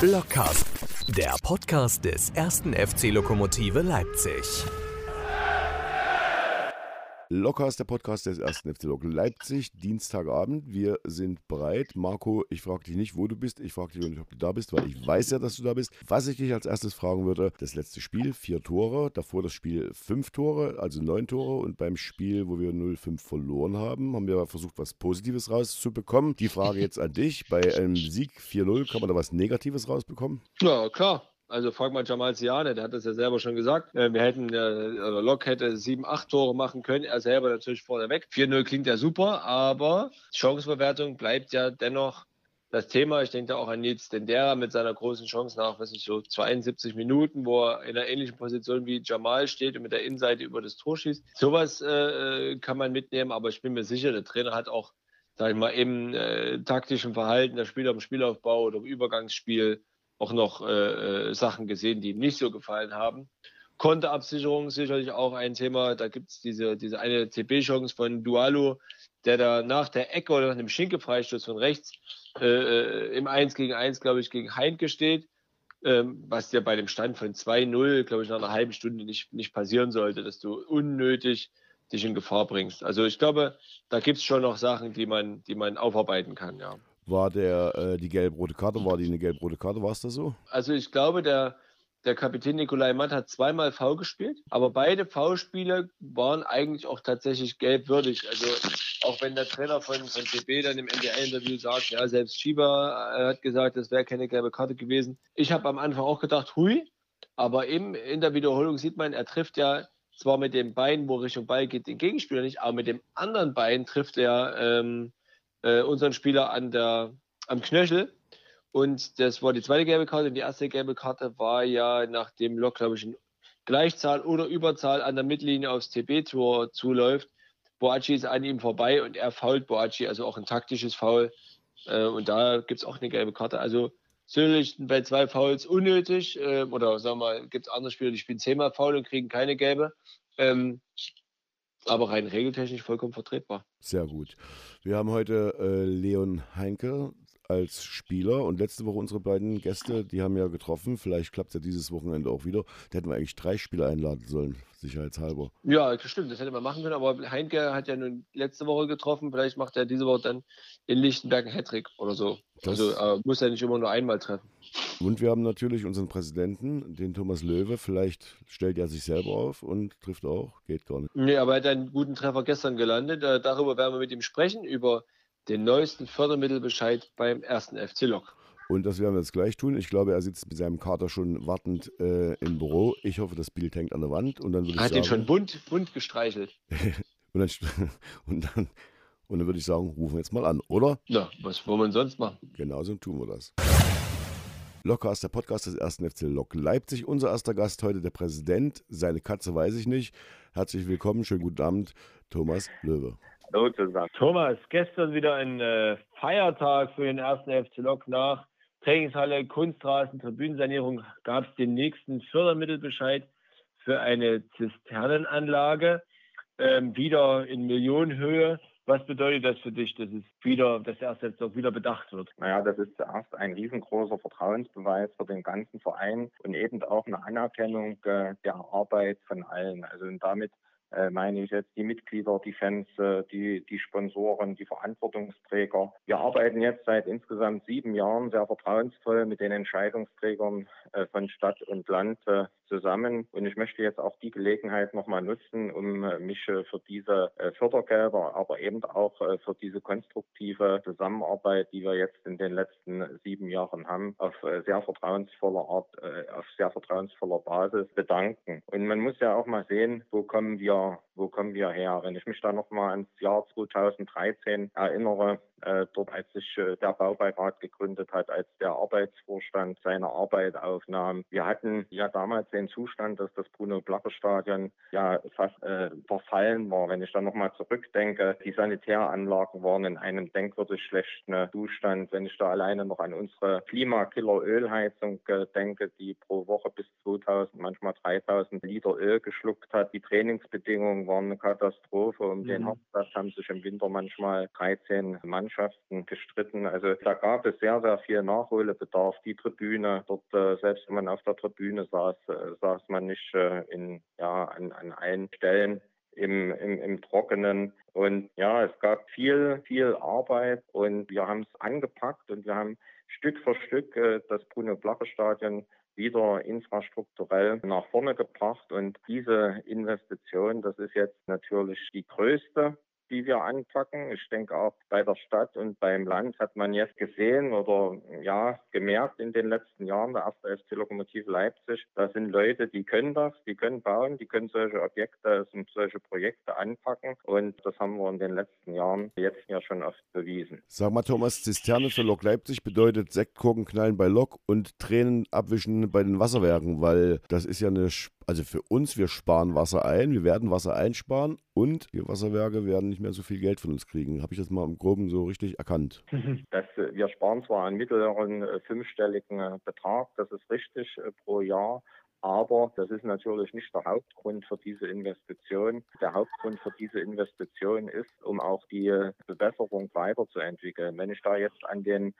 Blockcast, der Podcast des ersten FC Lokomotive Leipzig. Locker ist der Podcast des ersten FC Lok Leipzig, Dienstagabend. Wir sind bereit. Marco, ich frage dich nicht, wo du bist. Ich frage dich nicht, ob du da bist, weil ich weiß ja, dass du da bist. Was ich dich als erstes fragen würde, das letzte Spiel, vier Tore. Davor das Spiel fünf Tore, also neun Tore. Und beim Spiel, wo wir 0-5 verloren haben, haben wir versucht, was Positives rauszubekommen. Die Frage jetzt an dich. Bei einem Sieg 4-0, kann man da was Negatives rausbekommen? Ja, klar. Also frag mal Jamal Siane, der hat das ja selber schon gesagt. Äh, wir hätten, äh, oder Lok hätte sieben, acht Tore machen können. Er selber natürlich vorne weg. 4-0 klingt ja super, aber Chancebewertung bleibt ja dennoch das Thema. Ich denke da auch an Nils Dendera mit seiner großen Chance nach, was ich so 72 Minuten, wo er in einer ähnlichen Position wie Jamal steht und mit der Innenseite über das Tor schießt. Sowas äh, kann man mitnehmen, aber ich bin mir sicher, der Trainer hat auch, sag ich mal, im äh, taktischen Verhalten der Spieler im Spielaufbau oder im Übergangsspiel auch noch äh, äh, Sachen gesehen, die ihm nicht so gefallen haben. Konterabsicherung sicherlich auch ein Thema. Da gibt es diese, diese eine TB-Chance von Dualo, der da nach der Ecke oder nach einem Schinke-Freistoß von rechts äh, äh im 1 gegen 1, glaube ich, gegen Heinke steht. Ähm, was ja bei dem Stand von 2-0, glaube ich, nach einer halben Stunde nicht, nicht passieren sollte, dass du unnötig dich in Gefahr bringst. Also ich glaube, da gibt es schon noch Sachen, die man, die man aufarbeiten kann, ja. War der äh, die gelb-rote Karte, war die eine gelb-rote Karte, war es da so? Also ich glaube, der, der Kapitän Nikolai Matt hat zweimal V gespielt, aber beide V-Spiele waren eigentlich auch tatsächlich gelbwürdig. Also auch wenn der Trainer von, von TB dann im NDL-Interview sagt, ja, selbst Schieber äh, hat gesagt, das wäre keine gelbe Karte gewesen. Ich habe am Anfang auch gedacht, hui, aber eben in der Wiederholung sieht man, er trifft ja zwar mit dem Bein, wo Richtung Ball geht, den Gegenspieler nicht, aber mit dem anderen Bein trifft er ähm, äh, unseren Spieler an der, am Knöchel. Und das war die zweite gelbe Karte. Und die erste gelbe Karte war ja nach dem Lock, glaube ich, in Gleichzahl oder Überzahl an der Mittellinie aufs TB-Tor zuläuft. Boachi ist an ihm vorbei und er fault Boachi, also auch ein taktisches Foul. Äh, und da gibt es auch eine gelbe Karte. Also sicherlich bei zwei Fouls unnötig. Äh, oder sagen wir mal, gibt es andere Spieler, die spielen zehnmal Foul und kriegen keine gelbe. Ähm, aber rein regeltechnisch vollkommen vertretbar. Sehr gut. Wir haben heute äh, Leon Heinke als Spieler und letzte Woche unsere beiden Gäste, die haben ja getroffen. Vielleicht klappt es ja dieses Wochenende auch wieder. Da hätten wir eigentlich drei Spieler einladen sollen, sicherheitshalber. Ja, das stimmt, das hätte man machen können, aber Heinke hat ja nun letzte Woche getroffen. Vielleicht macht er diese Woche dann in Lichtenberg einen Hattrick oder so. Das also äh, muss er nicht immer nur einmal treffen. Und wir haben natürlich unseren Präsidenten, den Thomas Löwe. Vielleicht stellt er sich selber auf und trifft auch. Geht gar nicht. Nee, aber er hat einen guten Treffer gestern gelandet. Äh, darüber werden wir mit ihm sprechen, über den neuesten Fördermittelbescheid beim ersten FC Lok. Und das werden wir jetzt gleich tun. Ich glaube, er sitzt mit seinem Kater schon wartend äh, im Büro. Ich hoffe, das Bild hängt an der Wand. Und dann würde ich Hat sagen, ihn schon bunt, bunt gestreichelt. und, dann, und, dann, und dann würde ich sagen, rufen wir jetzt mal an, oder? Ja, was wollen wir sonst machen? Genauso tun wir das. Locker ist der Podcast des ersten FC Lok Leipzig. Unser erster Gast heute der Präsident. Seine Katze weiß ich nicht. Herzlich willkommen, schönen guten Abend, Thomas Löwe. Hallo zusammen. Thomas, gestern wieder ein äh, Feiertag für den ersten FC Lok nach Trainingshalle, Kunstrasen, Tribünensanierung gab es den nächsten Fördermittelbescheid für eine Zisternenanlage, ähm, wieder in Millionenhöhe. Was bedeutet das für dich, dass es wieder, dass erst jetzt auch wieder bedacht wird? Naja, das ist zuerst ein riesengroßer Vertrauensbeweis für den ganzen Verein und eben auch eine Anerkennung äh, der Arbeit von allen. Also und damit meine ich jetzt die Mitglieder, die Fans, äh, die, die Sponsoren, die Verantwortungsträger. Wir arbeiten jetzt seit insgesamt sieben Jahren sehr vertrauensvoll mit den Entscheidungsträgern äh, von Stadt und Land äh, zusammen. Und ich möchte jetzt auch die Gelegenheit nochmal nutzen, um äh, mich äh, für diese Fördergelder, aber eben auch für diese konstruktive Zusammenarbeit, die wir jetzt in den letzten sieben Jahren haben, auf sehr vertrauensvoller Art, auf sehr vertrauensvoller Basis bedanken. Und man muss ja auch mal sehen, wo kommen wir wo kommen wir her? Wenn ich mich da nochmal ans Jahr 2013 erinnere, äh, dort als sich äh, der Baubeirat gegründet hat, als der Arbeitsvorstand seine Arbeit aufnahm. Wir hatten ja damals den Zustand, dass das Bruno-Blacher-Stadion ja fast äh, verfallen war. Wenn ich da nochmal zurückdenke, die Sanitäranlagen waren in einem denkwürdig schlechten Zustand. Wenn ich da alleine noch an unsere Klimakiller-Ölheizung äh, denke, die pro Woche bis 2000, manchmal 3000 Liter Öl geschluckt hat. Die Trainingsbedingungen waren eine Katastrophe. Um mhm. den Hauptplatz haben sich im Winter manchmal 13 Mann Mannschaften gestritten. Also da gab es sehr, sehr viel Nachholbedarf. Die Tribüne, dort, äh, selbst wenn man auf der Tribüne saß, äh, saß man nicht äh, in, ja, an, an allen Stellen im, im, im Trockenen. Und ja, es gab viel, viel Arbeit und wir haben es angepackt und wir haben Stück für Stück äh, das Bruno-Blache-Stadion wieder infrastrukturell nach vorne gebracht. Und diese Investition, das ist jetzt natürlich die größte die wir anpacken. Ich denke auch bei der Stadt und beim Land hat man jetzt gesehen oder ja gemerkt in den letzten Jahren, der erste FC Lokomotive Leipzig, da sind Leute, die können das, die können bauen, die können solche Objekte und solche Projekte anpacken und das haben wir in den letzten Jahren jetzt ja schon oft bewiesen. Sag mal Thomas, Zisterne für Lok Leipzig bedeutet Sektkorken knallen bei Lok und Tränen abwischen bei den Wasserwerken, weil das ist ja eine also für uns, wir sparen Wasser ein, wir werden Wasser einsparen und die Wasserwerke werden nicht mehr so viel Geld von uns kriegen. Habe ich das mal im Groben so richtig erkannt? Das, äh, wir sparen zwar einen mittleren äh, fünfstelligen äh, Betrag, das ist richtig pro Jahr, aber das ist natürlich nicht der Hauptgrund für diese Investition. Der Hauptgrund für diese Investition ist, um auch die Bewässerung weiterzuentwickeln. Wenn ich da jetzt an den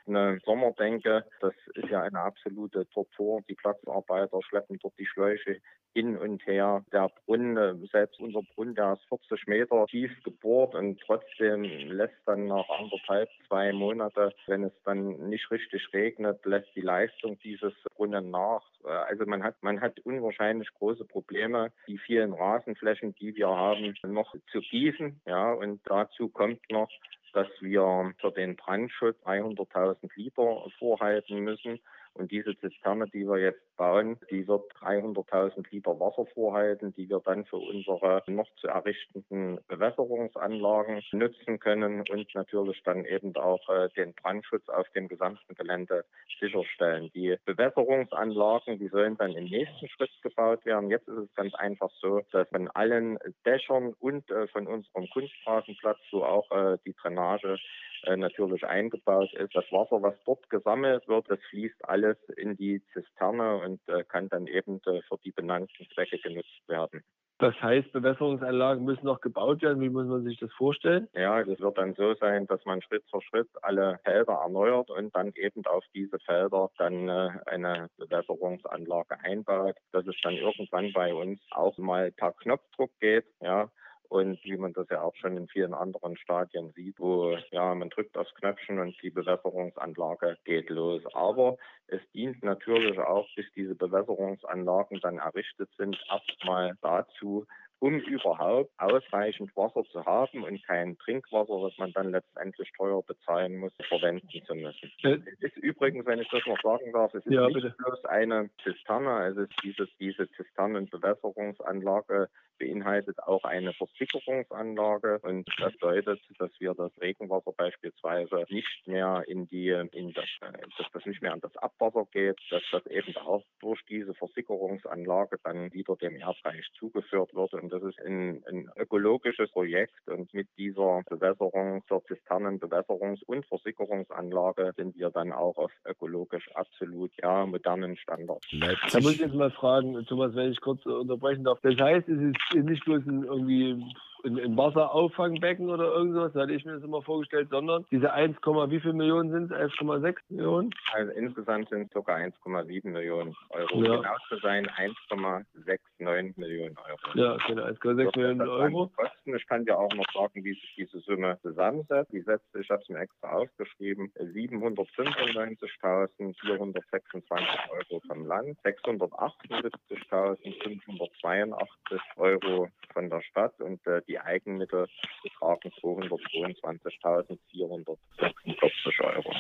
Sommer denke, das ist ja eine absolute Tortur. Die Platzarbeiter schleppen dort die Schläuche hin und her. Der Brunnen, selbst unser Brunnen, der ist 40 Meter tief gebohrt und trotzdem lässt dann nach anderthalb, zwei Monate, wenn es dann nicht richtig regnet, lässt die Leistung dieses Brunnen nach. Also man hat, man hat unwahrscheinlich große Probleme, die vielen Rasenflächen, die wir haben, noch zu gießen. Ja, und dazu kommt noch, dass wir für den Brandschutz 300.000 Liter vorhalten müssen. Und diese Zisterne, die wir jetzt bauen, die wird 300.000 Liter Wasser vorhalten, die wir dann für unsere noch zu errichtenden Bewässerungsanlagen nutzen können und natürlich dann eben auch äh, den Brandschutz auf dem gesamten Gelände sicherstellen. Die Bewässerungsanlagen, die sollen dann im nächsten Schritt gebaut werden. Jetzt ist es ganz einfach so, dass von allen Dächern und äh, von unserem Kunstrasenplatz, so auch äh, die Drainage natürlich eingebaut ist. Das Wasser, was dort gesammelt wird, das fließt alles in die Zisterne und äh, kann dann eben äh, für die benannten Zwecke genutzt werden. Das heißt, Bewässerungsanlagen müssen noch gebaut werden. Wie muss man sich das vorstellen? Ja, das wird dann so sein, dass man Schritt für Schritt alle Felder erneuert und dann eben auf diese Felder dann eine Bewässerungsanlage einbaut, dass es dann irgendwann bei uns auch mal per Knopfdruck geht. Ja, und wie man das ja auch schon in vielen anderen Stadien sieht, wo ja man drückt aufs Knöpfchen und die Bewässerungsanlage geht los. Aber es dient natürlich auch, bis diese Bewässerungsanlagen dann errichtet sind, erstmal dazu, um überhaupt ausreichend Wasser zu haben und kein Trinkwasser, das man dann letztendlich teuer bezahlen muss, verwenden zu müssen. Äh, es ist übrigens, wenn ich das noch sagen darf, es ist ja, nicht bitte. bloß eine Zisterne, es ist dieses, diese Zisternenbewässerungsanlage beinhaltet auch eine Versickerungsanlage und das bedeutet, dass wir das Regenwasser beispielsweise nicht mehr in die, in das, dass das nicht mehr an das Abwasser geht, dass das eben auch durch diese Versickerungsanlage dann wieder dem Erdreich zugeführt wird und das ist ein, ein ökologisches Projekt und mit dieser Bewässerung, der Zisternen, Bewässerungs- und Versickerungsanlage sind wir dann auch auf ökologisch absolut ja, modernen Standards. Da muss ich jetzt mal fragen, Thomas, wenn ich kurz unterbrechen darf. Das heißt, es ist nicht bloß ein irgendwie ein, ein Wasserauffangbecken oder irgendwas, so hatte ich mir das immer vorgestellt, sondern diese 1, wie viele Millionen sind es? 1,6 Millionen? Also insgesamt sind es sogar 1,7 Millionen Euro. Ja. Genau zu sein 1,69 Millionen Euro. Ja, genau, 1,6 Millionen Euro. Kosten. Ich kann dir auch noch sagen, wie sich diese Summe zusammensetzt. Die setzt, ich habe es mir extra aufgeschrieben, 795.426 Euro vom Land, 678.582 Euro von der Stadt und äh, die Eigenmittel betragen 222.446 Euro.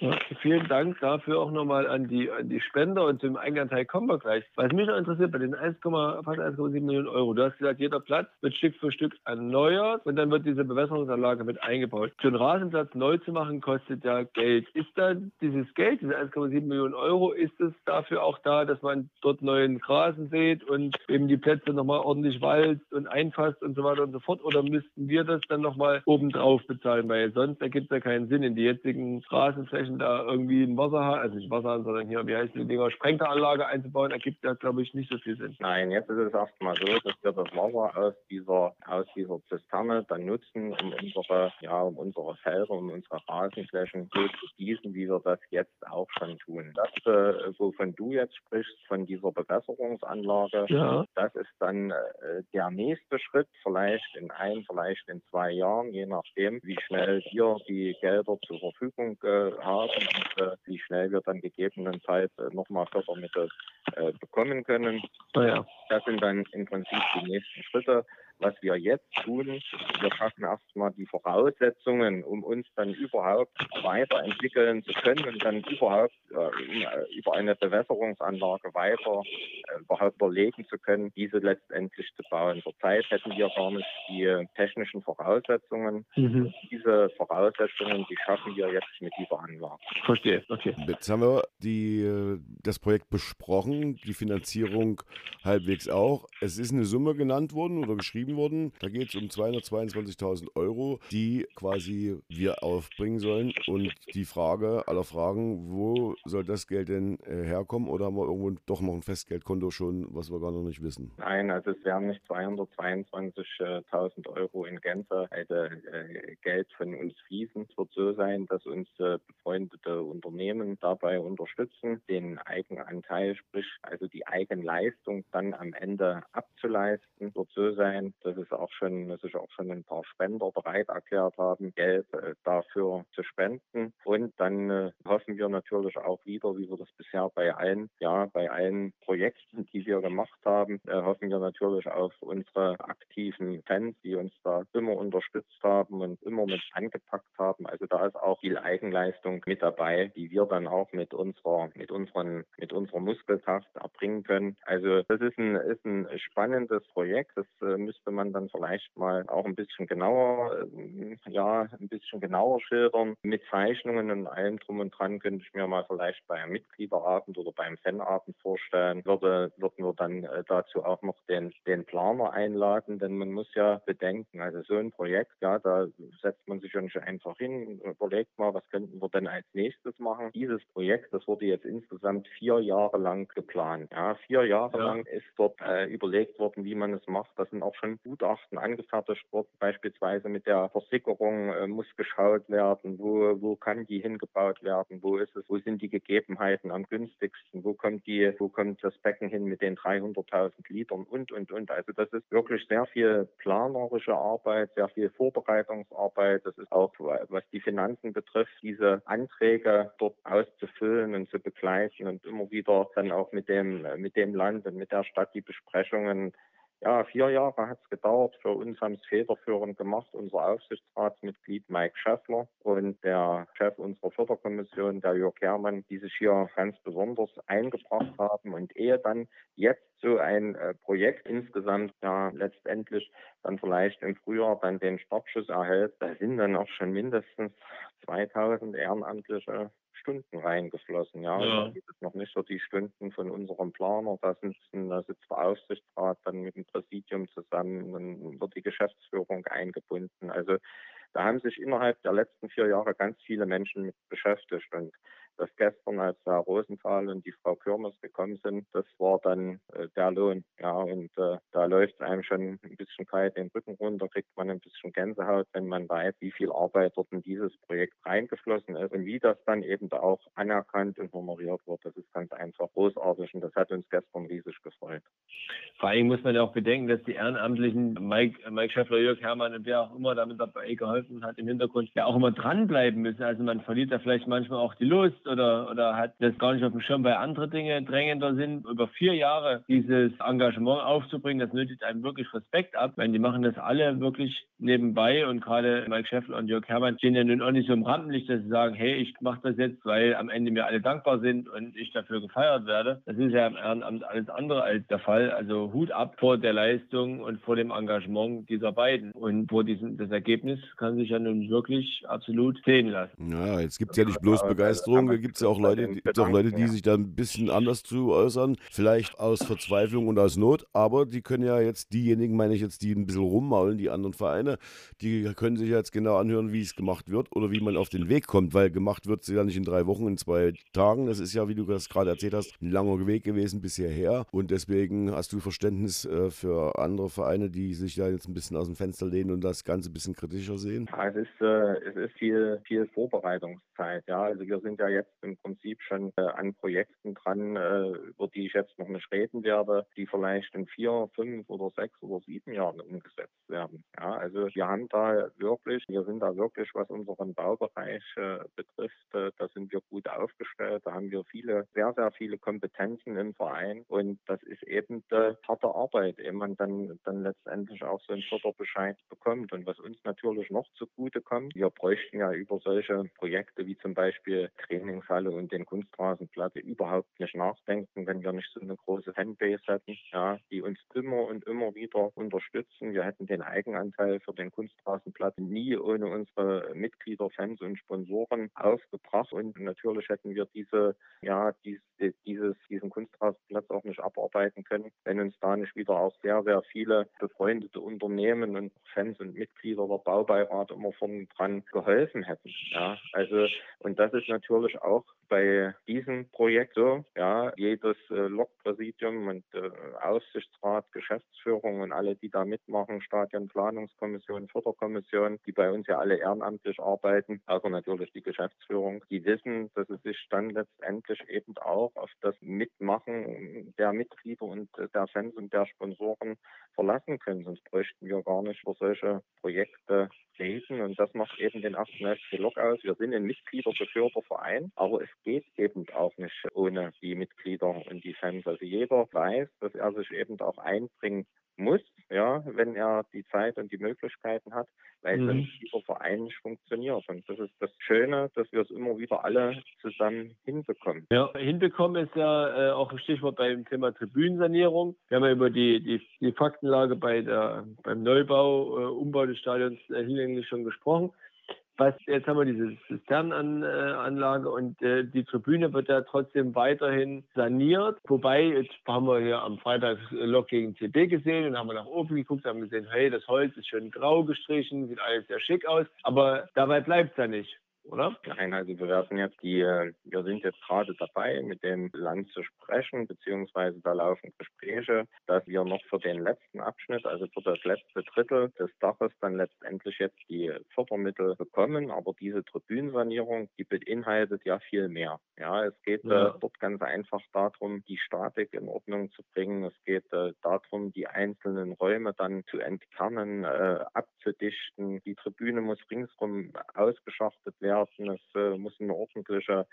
Okay, vielen Dank dafür auch nochmal an die, an die Spender und zum Einganteil kommen wir gleich. Was mich noch interessiert, bei den 1, fast 1,7 Millionen Euro, du hast gesagt, jeder Platz wird Stück für Stück erneuert und dann wird diese Bewässerungsanlage mit eingebaut. So einen Rasenplatz neu zu machen, kostet ja Geld. Ist dann dieses Geld, diese 1,7 Millionen Euro, ist es dafür auch da, dass man dort neuen Rasen sät und eben die Plätze nochmal ordentlich walzt und einfasst und so weiter und sofort oder müssten wir das dann nochmal obendrauf bezahlen? Weil sonst ergibt es ja keinen Sinn, in die jetzigen Straßenflächen da irgendwie ein Wasserhahn, also nicht Wasserhahn, sondern hier, wie heißt die Dinger, Sprengteranlage einzubauen, ergibt ja, glaube ich, nicht so viel Sinn. Nein, jetzt ist es erstmal so, dass wir das Wasser aus dieser, aus dieser Zisterne dann nutzen, um unsere, ja, um unsere Felder, um unsere Rasenflächen so zu gießen, wie wir das jetzt auch schon tun. Das, äh, wovon du jetzt sprichst, von dieser Bewässerungsanlage, ja. das ist dann äh, der nächste Schritt, vielleicht in ein, vielleicht in zwei Jahren, je nachdem, wie schnell wir die Gelder zur Verfügung äh, haben und äh, wie schnell wir dann gegebenenfalls äh, nochmal Fördermittel äh, bekommen können. Ja. Das sind dann im Prinzip die nächsten Schritte was wir jetzt tun, wir schaffen erstmal die Voraussetzungen, um uns dann überhaupt weiterentwickeln zu können und dann überhaupt äh, über eine Bewässerungsanlage weiter äh, überhaupt überlegen zu können, diese letztendlich zu bauen. Zurzeit hätten wir gar nicht die technischen Voraussetzungen. Mhm. Diese Voraussetzungen, die schaffen wir jetzt mit dieser Anlage. Verstehe, okay. Jetzt haben wir die, das Projekt besprochen, die Finanzierung halbwegs auch. Es ist eine Summe genannt worden oder geschrieben geschrieben wurden. Da geht es um 222.000 Euro, die quasi wir aufbringen sollen. Und die Frage aller Fragen, wo soll das Geld denn äh, herkommen? Oder haben wir irgendwo doch noch ein Festgeldkonto schon, was wir gar noch nicht wissen? Nein, also es werden nicht 222.000 Euro in Gänze also, äh, Geld von uns fließen. Es wird so sein, dass uns äh, befreundete Unternehmen dabei unterstützen, den Eigenanteil, sprich also die Eigenleistung dann am Ende abzuleisten. Es wird so sein, dass es auch schon, dass sich auch schon ein paar Spender bereit erklärt haben, Geld äh, dafür zu spenden. Und dann äh, hoffen wir natürlich auch wieder, wie wir das bisher bei allen, ja, bei allen Projekten, die wir gemacht haben, äh, hoffen wir natürlich auf unsere aktiven Fans, die uns da immer unterstützt haben und immer mit angepackt haben. Also da ist auch viel Eigenleistung mit dabei, die wir dann auch mit unserer, mit unseren, mit unserer Muskelkraft erbringen können. Also das ist ein, ist ein spannendes Projekt. Das müssen müsste man dann vielleicht mal auch ein bisschen genauer, äh, ja, ein bisschen genauer schildern. Mit Zeichnungen und allem drum und dran könnte ich mir mal vielleicht bei einem Mitgliederabend oder beim Fanabend vorstellen. Würde, würden wir dann äh, dazu auch noch den, den Planer einladen, denn man muss ja bedenken, also so ein Projekt, ja, da setzt man sich schon einfach hin, überlegt mal, was könnten wir denn als nächstes machen. Dieses Projekt, das wurde jetzt insgesamt vier Jahre lang geplant. Ja, vier Jahre ja. lang ist dort äh, überlegt worden, wie man es macht. Das sind auch schon Gutachten angefertigt worden. Beispielsweise mit der Versickerung äh, muss geschaut werden, wo, wo kann die hingebaut werden, wo ist es, wo sind die Gegebenheiten am günstigsten, wo kommt die, wo kommt das Becken hin mit den 300.000 Litern und, und, und. Also das ist wirklich sehr viel planerische Arbeit, sehr viel Vorbereitungsarbeit. Das ist auch, was die Finanzen betrifft, diese Anträge dort auszufüllen und zu begleichen und immer wieder dann auch mit dem, mit dem Land und mit der Stadt die Besprechungen ja, vier Jahre hat es gedauert. Für uns haben es federführend gemacht, unser Aufsichtsratsmitglied Mike Schäffler und der Chef unserer Förderkommission, der Jörg Herrmann, die sich hier ganz besonders eingebracht haben. Und ehe dann jetzt so ein äh, Projekt insgesamt ja letztendlich dann vielleicht im Frühjahr dann den Startschuss erhält, da sind dann auch schon mindestens 2000 Ehrenamtliche Stunden reingeflossen. Ja, ja. da es noch nicht so die Stunden von unserem Planer. Da, sind, da sitzt der Aufsichtsrat dann mit dem Präsidium zusammen, dann wird die Geschäftsführung eingebunden. Also da haben sich innerhalb der letzten vier Jahre ganz viele Menschen mit beschäftigt und das gestern, als Herr Rosenthal und die Frau Kürmers gekommen sind, das war dann äh, der Lohn. Ja, und äh, da läuft einem schon ein bisschen kalt den Rücken runter, kriegt man ein bisschen Gänsehaut, wenn man weiß, wie viel Arbeit dort in dieses Projekt reingeflossen ist und wie das dann eben da auch anerkannt und honoriert wird. Das ist ganz einfach großartig und das hat uns gestern riesig gefreut. Vor allem muss man ja auch bedenken, dass die Ehrenamtlichen, Mike, Mike Schäffler, Jörg Hermann und wer auch immer damit dabei geholfen hat im Hintergrund, ja auch immer dranbleiben müssen. Also man verliert da vielleicht manchmal auch die Lust oder, oder hat das gar nicht auf dem Schirm, weil andere Dinge drängender sind. Über vier Jahre dieses Engagement aufzubringen, das nötigt einem wirklich Respekt ab. Weil die machen das alle wirklich nebenbei und gerade Mike Schäffler und Jörg Hermann stehen ja nun auch nicht so im Rampenlicht, dass sie sagen, hey, ich mache das jetzt, weil am Ende mir alle dankbar sind und ich dafür gefeiert werde. Das ist ja im Ehrenamt alles andere als der Fall. Also Hut ab vor der Leistung und vor dem Engagement dieser beiden. Und vor diesem, das Ergebnis kann sich ja nun wirklich absolut sehen lassen. Ja, jetzt gibt es ja nicht bloß Begeisterung, da gibt es ja auch Leute, gibt's auch Leute, die sich da ein bisschen anders zu äußern, vielleicht aus Verzweiflung und aus Not, aber die können ja jetzt, diejenigen meine ich jetzt, die ein bisschen rummaulen, die anderen Vereine, die können sich jetzt genau anhören, wie es gemacht wird oder wie man auf den Weg kommt, weil gemacht wird es ja nicht in drei Wochen, in zwei Tagen. Das ist ja, wie du das gerade erzählt hast, ein langer Weg gewesen bis hierher und deswegen hast du Verständnis äh, für andere Vereine, die sich da jetzt ein bisschen aus dem Fenster lehnen und das Ganze ein bisschen kritischer sehen? Ja, es ist, äh, es ist viel, viel Vorbereitungszeit. Ja, also wir sind ja jetzt im Prinzip schon äh, an Projekten dran, äh, über die ich jetzt noch nicht reden werde, die vielleicht in vier, fünf oder sechs oder sieben Jahren umgesetzt werden. Ja, also wir haben da wirklich, wir sind da wirklich, was unseren Baubereich äh, betrifft, da sind wir gut aufgestellt. Da haben wir viele, sehr, sehr viele Kompetenzen im Verein und das ist eben harte Arbeit, ehe man dann, dann letztendlich auch so einen Förderbescheid bekommt. Und was uns natürlich noch zugute kommt, wir bräuchten ja über solche Projekte wie zum Beispiel Trainingshalle und den Kunstrasenplatz überhaupt nicht nachdenken, wenn wir nicht so eine große Fanbase hätten, ja, die uns immer und immer wieder unterstützen. Wir hätten den Eigenanteil für den Kunstrasenplatz nie ohne unsere Mitglieder, Fans und Sponsoren aufgebracht. Und natürlich hätten wir diese, ja, dies, dieses, diesen Kunstrasenplatz auch nicht abarbeiten können, wenn uns da nicht wieder auch sehr, sehr viele befreundete Unternehmen und Fans und Mitglieder der Baubeirat immer vorn dran geholfen hätten. Ja, also, und das ist natürlich auch bei diesem Projekt so. Ja, jedes äh, Lokpräsidium und äh, Aufsichtsrat, Geschäftsführung und alle, die da mitmachen, Stadionplanungskommission, Förderkommission, die bei uns ja alle ehrenamtlich arbeiten, aber natürlich die Geschäftsführung, die wissen, dass es sich dann letztendlich eben auch auf das Mitmachen der Mitglieder und äh, der Fans und der Sponsoren verlassen können. Sonst bräuchten wir gar nicht für solche Projekte reden. Und das macht eben den ersten FC Lok aus. Wir sind ein mitgliedergeführter Verein, aber es geht eben auch nicht ohne die Mitglieder und die Fans. Also jeder weiß, dass er sich eben auch einbringen muss, ja, wenn er die Zeit und die Möglichkeiten hat, weil mhm. sonst dieser Verein nicht funktioniert. Und das ist das Schöne, dass wir es immer wieder alle zusammen hinbekommen. Ja, hinbekommen ist ja äh, auch ein Stichwort beim Thema Tribünensanierung. Wir haben ja über die, die, die Faktenlage bei der, beim Neubau, äh, Umbau des Stadions äh, hinlänglich schon gesprochen was jetzt haben wir diese Zisternenanlage und äh, die Tribüne wird ja trotzdem weiterhin saniert. Wobei, jetzt haben wir hier am Freitag Lok gegen CB gesehen und haben wir nach oben geguckt, haben gesehen, hey, das Holz ist schön grau gestrichen, sieht alles sehr schick aus. Aber dabei bleibt es ja nicht oder? Nein, also wir werden jetzt die, äh, wir sind jetzt gerade dabei, mit dem Land zu sprechen, beziehungsweise da laufen Gespräche, dass wir noch für den letzten Abschnitt, also für das letzte Drittel des Daches dann letztendlich jetzt die Fördermittel bekommen. Aber diese Tribünensanierung, die beinhaltet ja viel mehr. Ja, es geht ja. äh, dort ganz einfach darum, die Statik in Ordnung zu bringen. Es geht äh, darum, die einzelnen Räume dann zu entkernen, äh, abzudichten. Die Tribüne muss ringsrum ausgeschachtet werden werden. Es äh, muss eine ordentliche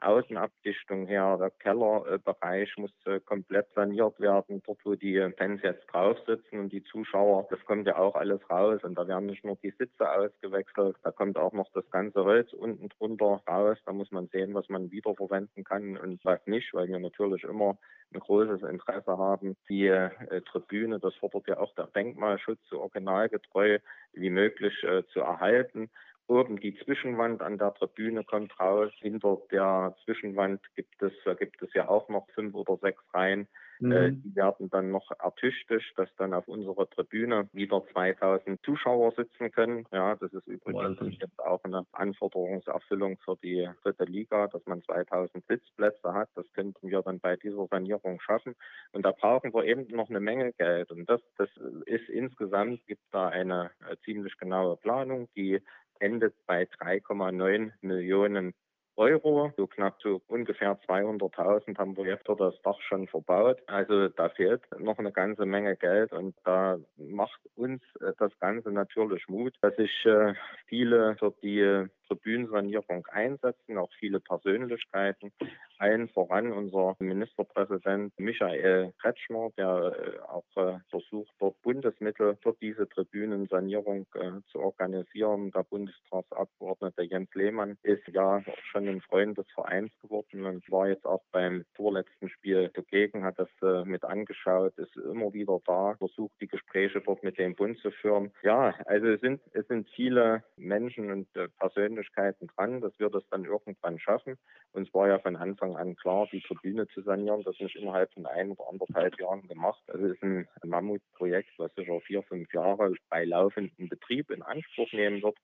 Außenabdichtung her. Der Kellerbereich muss äh, komplett saniert werden. Dort, wo die Fans jetzt drauf sitzen und die Zuschauer, das kommt ja auch alles raus. Und da werden nicht nur die Sitze ausgewechselt, da kommt auch noch das ganze Holz unten drunter raus. Da muss man sehen, was man wiederverwenden kann und was nicht, weil wir natürlich immer ein großes Interesse haben, die äh, Tribüne, das fordert ja auch der Denkmalschutz, so originalgetreu wie möglich äh, zu erhalten. Oben die Zwischenwand an der Tribüne kommt raus. Hinter der Zwischenwand gibt es, gibt es ja auch noch fünf oder sechs Reihen. Mhm. Äh, die werden dann noch ertüchtigt, dass dann auf unserer Tribüne wieder 2000 Zuschauer sitzen können. Ja, das ist übrigens jetzt auch eine Anforderungserfüllung für die dritte Liga, dass man 2000 Sitzplätze hat. Das könnten wir dann bei dieser Sanierung schaffen. Und da brauchen wir eben noch eine Menge Geld. Und das, das ist insgesamt, gibt da eine äh, ziemlich genaue Planung, die endet bei 3,9 Millionen Euro. So knapp so ungefähr 200.000 haben wir jetzt das Dach schon verbaut. Also da fehlt noch eine ganze Menge Geld und da macht uns äh, das Ganze natürlich Mut, dass sich äh, viele für die Tribünensanierung einsetzen, auch viele Persönlichkeiten. Allen voran unser Ministerpräsident Michael Kretschmer, der äh, auch äh, versucht, dort Bundesmittel für diese Tribünensanierung äh, zu organisieren. Der Bundestagsabgeordnete Jens Lehmann ist ja schon ein Freund des Vereins geworden und war jetzt auch beim vorletzten Spiel dagegen, hat das mit angeschaut, ist immer wieder da, versucht die Gespräche dort mit dem Bund zu führen. Ja, also es sind, es sind viele Menschen und Persönlichkeiten dran, dass wir das dann irgendwann schaffen. Uns war ja von Anfang Anfang an klar, die Tribüne zu sanieren. Das ist innerhalb von ein oder anderthalb Jahren gemacht. Das ist ein Mammutprojekt, was sicher vier, fünf Jahre bei laufendem Betrieb in Anspruch nehmen wird.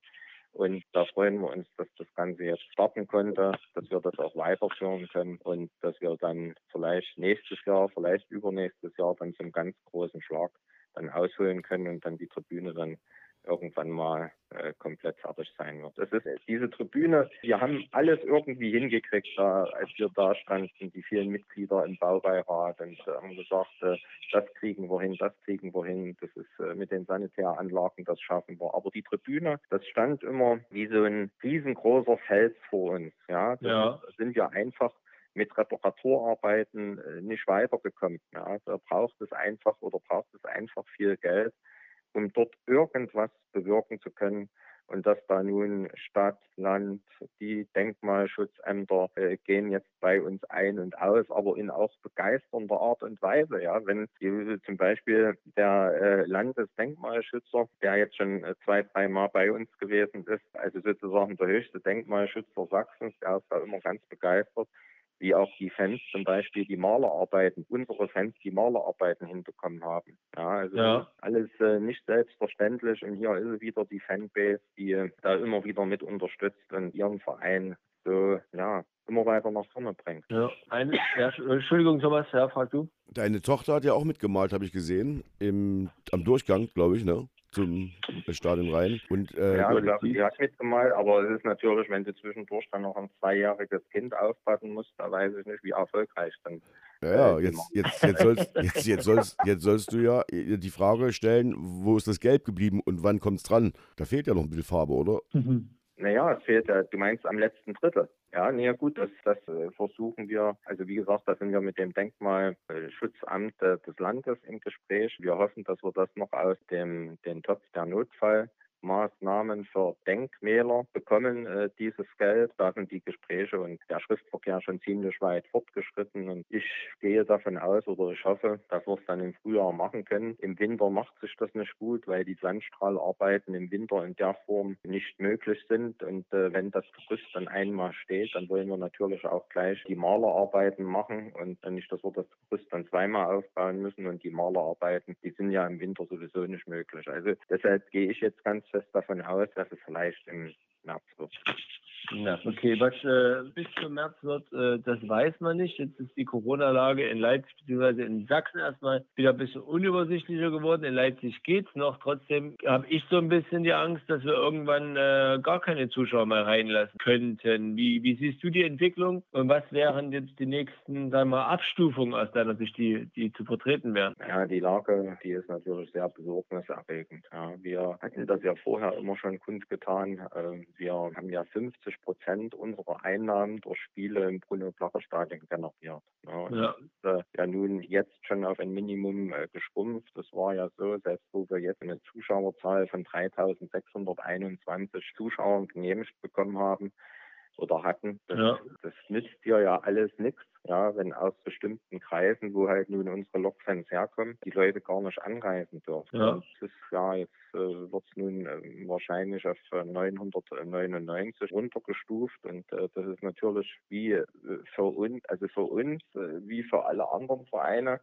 Und da freuen wir uns, dass das Ganze jetzt starten konnte, dass wir das auch weiterführen können und dass wir dann vielleicht nächstes Jahr, vielleicht übernächstes Jahr dann zum ganz großen Schlag dann ausholen können und dann die Tribüne dann irgendwann mal äh, komplett fertig sein wird. Das ist diese Tribüne, wir haben alles irgendwie hingekriegt, da, als wir da standen, die vielen Mitglieder im Baubeirat und äh, haben gesagt, äh, das kriegen wir hin, das kriegen wir hin, das ist äh, mit den Sanitäranlagen, das schaffen wir. Aber die Tribüne, das stand immer wie so ein riesengroßer Fels vor uns. Ja, das ja. sind wir einfach mit Reparaturarbeiten äh, nicht weitergekommen. Ja, da braucht es einfach oder braucht es einfach viel Geld um dort irgendwas bewirken zu können. Und dass da nun Stadt, Land, die Denkmalschutzämter äh, gehen jetzt bei uns ein und aus, aber in auch begeisternder Art und Weise. Ja, wenn zum Beispiel der äh, Landesdenkmalschützer, der jetzt schon äh, zwei, dreimal bei uns gewesen ist, also sozusagen der höchste Denkmalschützer Sachsens, der ist da immer ganz begeistert wie auch die Fans zum Beispiel die Malerarbeiten, unsere Fans die Malerarbeiten hinbekommen haben. Ja, also ja. alles äh, nicht selbstverständlich und hier ist wieder die Fanbase, die äh, da immer wieder mit unterstützt und ihren Verein so, ja, immer weiter nach vorne bringt. Ja, eine, ja, Entschuldigung, Thomas, ja, frag du. Deine Tochter hat ja auch mitgemalt, habe ich gesehen, im, am Durchgang, glaube ich, ne? Zum Stadion rein. Und, äh, ja, ich glaube, sie hat mitgemalt, aber es ist natürlich, wenn du zwischendurch dann noch ein zweijähriges Kind aufpassen musst, da weiß ich nicht, wie erfolgreich dann. Ja, ja äh, jetzt, jetzt, jetzt, sollst, jetzt, jetzt, sollst, jetzt sollst du ja die Frage stellen, wo ist das Gelb geblieben und wann kommt es dran? Da fehlt ja noch ein bisschen Farbe, oder? Mhm. Naja, es fehlt du meinst am letzten Drittel. Ja, nee, gut, das, das äh, versuchen wir. Also wie gesagt, da sind wir mit dem Denkmalschutzamt äh, des Landes im Gespräch. Wir hoffen, dass wir das noch aus dem den Topf der Notfall Maßnahmen für Denkmäler bekommen äh, dieses Geld. Da sind die Gespräche und der Schriftverkehr schon ziemlich weit fortgeschritten. Und ich gehe davon aus oder ich hoffe, dass wir es dann im Frühjahr machen können. Im Winter macht sich das nicht gut, weil die Sandstrahlarbeiten im Winter in der Form nicht möglich sind. Und äh, wenn das Gerüst dann einmal steht, dann wollen wir natürlich auch gleich die Malerarbeiten machen und nicht, dass wir das Gerüst dann zweimal aufbauen müssen. Und die Malerarbeiten, die sind ja im Winter sowieso nicht möglich. Also deshalb gehe ich jetzt ganz fest davon aus, dass es vielleicht im März wird. Ja, okay, was äh, bis zum März wird, äh, das weiß man nicht. Jetzt ist die Corona-Lage in Leipzig bzw. in Sachsen erstmal wieder ein bisschen unübersichtlicher geworden. In Leipzig geht es noch. Trotzdem habe ich so ein bisschen die Angst, dass wir irgendwann äh, gar keine Zuschauer mehr reinlassen könnten. Wie, wie siehst du die Entwicklung und was wären jetzt die nächsten sagen wir, Abstufungen aus deiner Sicht, die, die zu vertreten wären? Ja, die Lage, die ist natürlich sehr besorgniserregend. Ja, wir hatten das ja vorher immer schon kundgetan. Äh, wir haben ja 50 50 Prozent unserer Einnahmen durch Spiele im Bruno-Placher-Stadion generiert. Ja, ja. Ist, äh, ja nun jetzt schon auf ein Minimum äh, geschrumpft. Das war ja so, selbst wo wir jetzt eine Zuschauerzahl von 3.621 Zuschauern genehmigt bekommen haben, oder hatten. Das, ja. das nützt dir ja alles nichts, ja, wenn aus bestimmten Kreisen, wo halt nun unsere Lokfans herkommen, die Leute gar nicht anreisen dürfen. Ja. Das ist ja jetzt äh, wird es nun äh, wahrscheinlich auf 999 runtergestuft und äh, das ist natürlich wie äh, für uns, also für uns äh, wie für alle anderen Vereine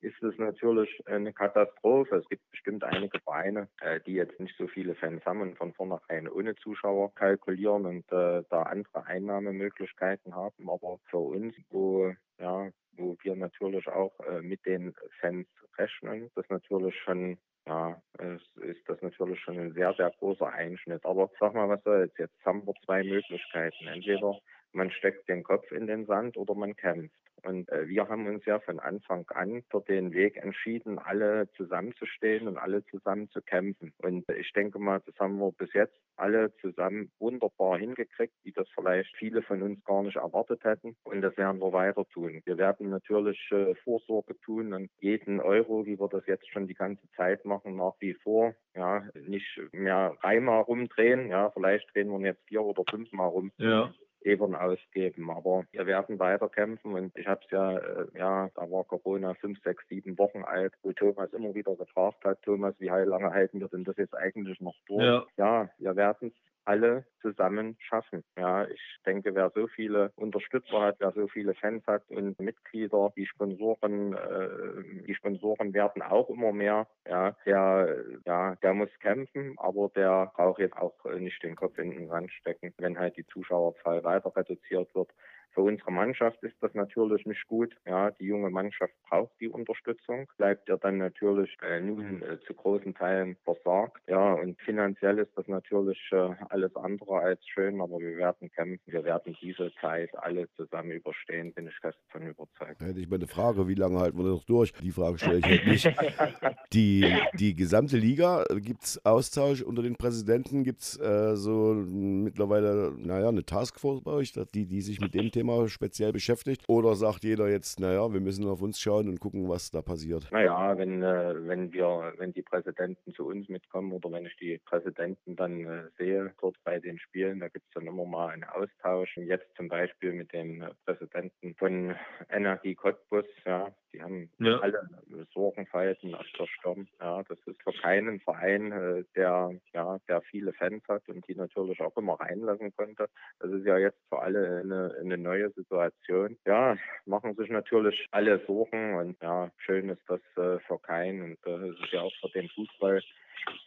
ist es natürlich eine Katastrophe. Es gibt bestimmt einige Vereine, äh, die jetzt nicht so viele Fans haben und von vornherein ohne Zuschauer kalkulieren und da andere Einnahmemöglichkeiten haben, aber für uns, wo ja, wo wir natürlich auch äh, mit den Fans rechnen. Das natürlich schon ja, es ist das natürlich schon ein sehr, sehr großer Einschnitt. Aber sag mal, was soll's? Jetzt haben wir zwei Möglichkeiten. Entweder man steckt den Kopf in den Sand oder man kämpft. Und äh, wir haben uns ja von Anfang an für den Weg entschieden, alle zusammenzustehen und alle zusammen zu kämpfen. Und ich denke mal, das haben wir bis jetzt alle zusammen wunderbar hingekriegt, wie das vielleicht viele von uns gar nicht erwartet hätten. Und das werden wir weiter tun. Wir werden natürlich äh, Vorsorge tun und jeden Euro, wie wir das jetzt schon die ganze Zeit machen, nach wie vor, ja, nicht mehr dreimal rumdrehen. Ja, vielleicht drehen wir jetzt vier oder fünfmal rum. Ja. Ebern ausgeben. Aber wir werden weiter kämpfen und ich habe es ja, äh, ja, da war Corona fünf, sechs, sieben Wochen alt, wo Thomas immer wieder gefragt hat, Thomas, wie lange halten wir denn das jetzt eigentlich noch durch? Ja, ja wir werden es alle zusammen schaffen. Ja, ich denke, wer so viele Unterstützer hat, wer so viele Fans hat und Mitglieder, die Sponsoren, äh, die Sponsoren werden auch immer mehr. Ja, der, ja, der muss kämpfen, aber der braucht jetzt auch nicht den Kopf in den Sand stecken, wenn halt die Zuschauerzahl weiter reduziert wird. Für unsere Mannschaft ist das natürlich nicht gut. Ja, die junge Mannschaft braucht die Unterstützung, bleibt ja dann natürlich äh, nun äh, zu großen Teilen versagt. Ja, und finanziell ist das natürlich äh, alles andere als schön, aber wir werden kämpfen. Wir werden diese Zeit alle zusammen überstehen, bin ich fest davon überzeugt. Hätte ich mal eine Frage, wie lange halten wir noch durch? Die Frage stelle ich halt nicht. die, die gesamte Liga, gibt es Austausch unter den Präsidenten? Gibt es äh, so mittlerweile, naja, eine Taskforce bei euch, die, die sich mit dem Thema Thema speziell beschäftigt? Oder sagt jeder jetzt, naja, wir müssen auf uns schauen und gucken, was da passiert? Naja, wenn, äh, wenn wir, wenn die Präsidenten zu uns mitkommen oder wenn ich die Präsidenten dann äh, sehe, dort bei den Spielen, da gibt es dann immer mal einen Austausch. Und jetzt zum Beispiel mit dem äh, Präsidenten von Energie Cottbus, ja, die haben ja. alle Sorgenfalten auf der Stirn. Ja, das ist für keinen Verein, äh, der, ja, der viele Fans hat und die natürlich auch immer reinlassen konnte. Das ist ja jetzt für alle eine, eine neue Situation. Ja, machen sich natürlich alle Sorgen und ja, schön ist das äh, für keinen und äh, ist ja auch für den Fußball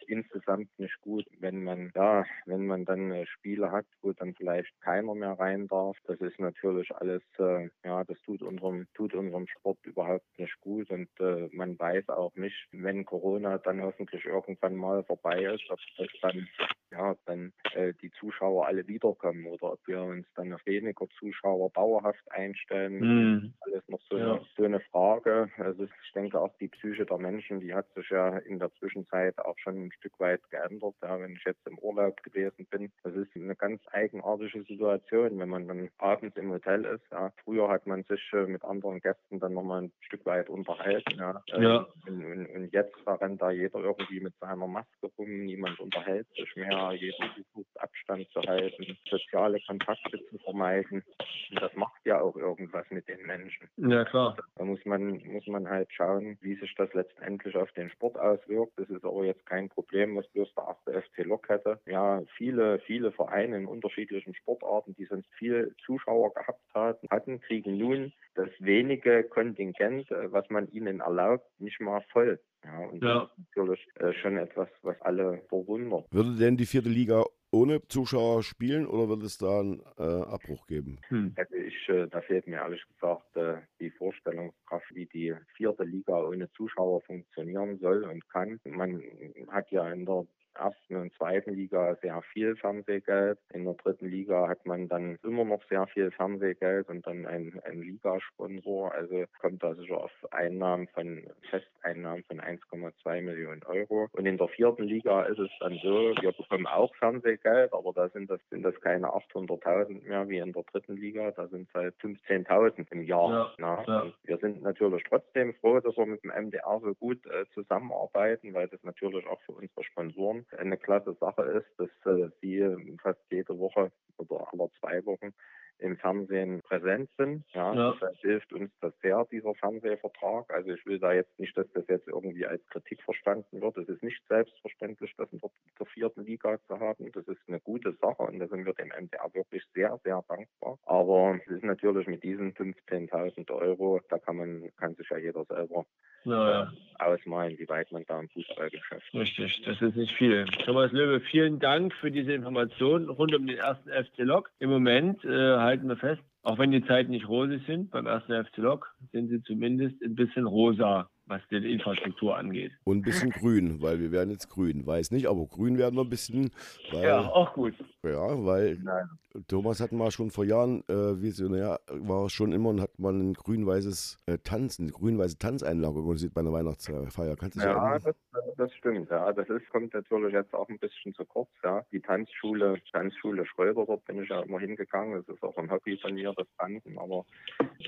insgesamt nicht gut, wenn man ja, wenn man dann äh, Spiele hat, wo dann vielleicht keiner mehr rein darf. Das ist natürlich alles, äh, ja, das tut unserem tut unserem Sport überhaupt nicht gut und äh, man weiß auch nicht, wenn Corona dann hoffentlich irgendwann mal vorbei ist, ob das dann ja dann äh, die Zuschauer alle wiederkommen oder ob wir uns dann auf weniger Zuschauer dauerhaft einstellen. Mhm. Alles noch so, ja. eine, so eine Frage. Also ich denke auch die Psyche der Menschen, die hat sich ja in der Zwischenzeit auch schon ein Stück weit geändert. Ja, wenn ich jetzt im Urlaub gewesen bin, das ist eine ganz eigenartige Situation, wenn man dann abends im Hotel ist. Ja. Früher hat man sich äh, mit anderen Gästen dann nochmal ein Stück weit unterhalten. Ja. ja. Und, und, und, jetzt rennt da jeder irgendwie mit seiner Maske rum, niemand unterhält sich mehr, jeder versucht Abstand zu halten, soziale Kontakte zu vermeiden. Und das macht ja auch irgendwas mit den Menschen. Ja, klar. Da muss man, muss man halt schauen, wie sich das letztendlich auf den Sport auswirkt. Das ist aber jetzt kein Problem, was bloß der erste FC Lok hätte. Ja, viele, viele Vereine in unterschiedlichen Sportarten, die sonst viel Zuschauer gehabt hatten, kriegen nun das wenige Kontingent, äh, was man ihnen erlaubt, nicht mal voll. Ja, und ja. das ist natürlich äh, schon etwas, was alle verwundert. Würde denn die vierte Liga ohne Zuschauer spielen oder wird es da einen äh, Abbruch geben? Hm. Also ich, äh, da fehlt mir ehrlich gesagt äh, die Vorstellungskraft, wie die vierte Liga ohne Zuschauer funktionieren soll und kann. Man hat ja in der ersten und zweiten Liga sehr viel Fernsehgeld. In der dritten Liga hat man dann immer noch sehr viel Fernsehgeld und dann ein, ein Ligasponsor. Also kommt da sicher auf Einnahmen von Festeinnahmen von 1,2 Millionen Euro. Und in der vierten Liga ist es dann so, wir bekommen auch Fernsehgeld, aber da sind das, sind das keine 800.000 mehr wie in der dritten Liga. Da sind es halt 15.000 im Jahr. Ja, ja. Wir sind natürlich trotzdem froh, dass wir mit dem MDR so gut äh, zusammenarbeiten, weil das natürlich auch für unsere Sponsoren eine klasse Sache ist, dass äh, sie fast jede Woche oder alle zwei Wochen im Fernsehen präsent sind. Ja, ja. Das hilft uns das sehr, dieser Fernsehvertrag. Also ich will da jetzt nicht, dass das jetzt irgendwie als Kritik verstanden wird. Es ist nicht selbstverständlich, das in der, der vierten Liga zu haben. Das ist eine gute Sache und da sind wir dem MDR wirklich sehr, sehr dankbar. Aber es ist natürlich mit diesen 15.000 Euro, da kann man, kann sich ja jeder selber ja, ja. ausmalen, wie weit man da im Fußballgeschäft Richtig, das ist nicht viel. Thomas Löwe, vielen Dank für diese Informationen rund um den ersten FC Lok. Im Moment äh, halten wir fest, auch wenn die Zeiten nicht rosig sind beim ersten FC Lok, sind sie zumindest ein bisschen rosa was die Infrastruktur angeht. Und ein bisschen grün, weil wir werden jetzt grün. Weiß nicht, aber grün werden wir ein bisschen. Weil, ja, auch gut. Ja, weil Nein. Thomas hatten wir schon vor Jahren äh, Visionär, war es schon immer und hat man ein grün-weißes äh, Tanzen, grün-weiße Tanzeinlage organisiert bei einer Weihnachtsfeier. Kannst du ja, das, das stimmt. Ja, das ist, kommt natürlich jetzt auch ein bisschen zu kurz. Ja. Die Tanzschule, Tanzschule Schröder, dort bin ich ja immer hingegangen. Das ist auch ein Hobby von mir, das Tanzen. Aber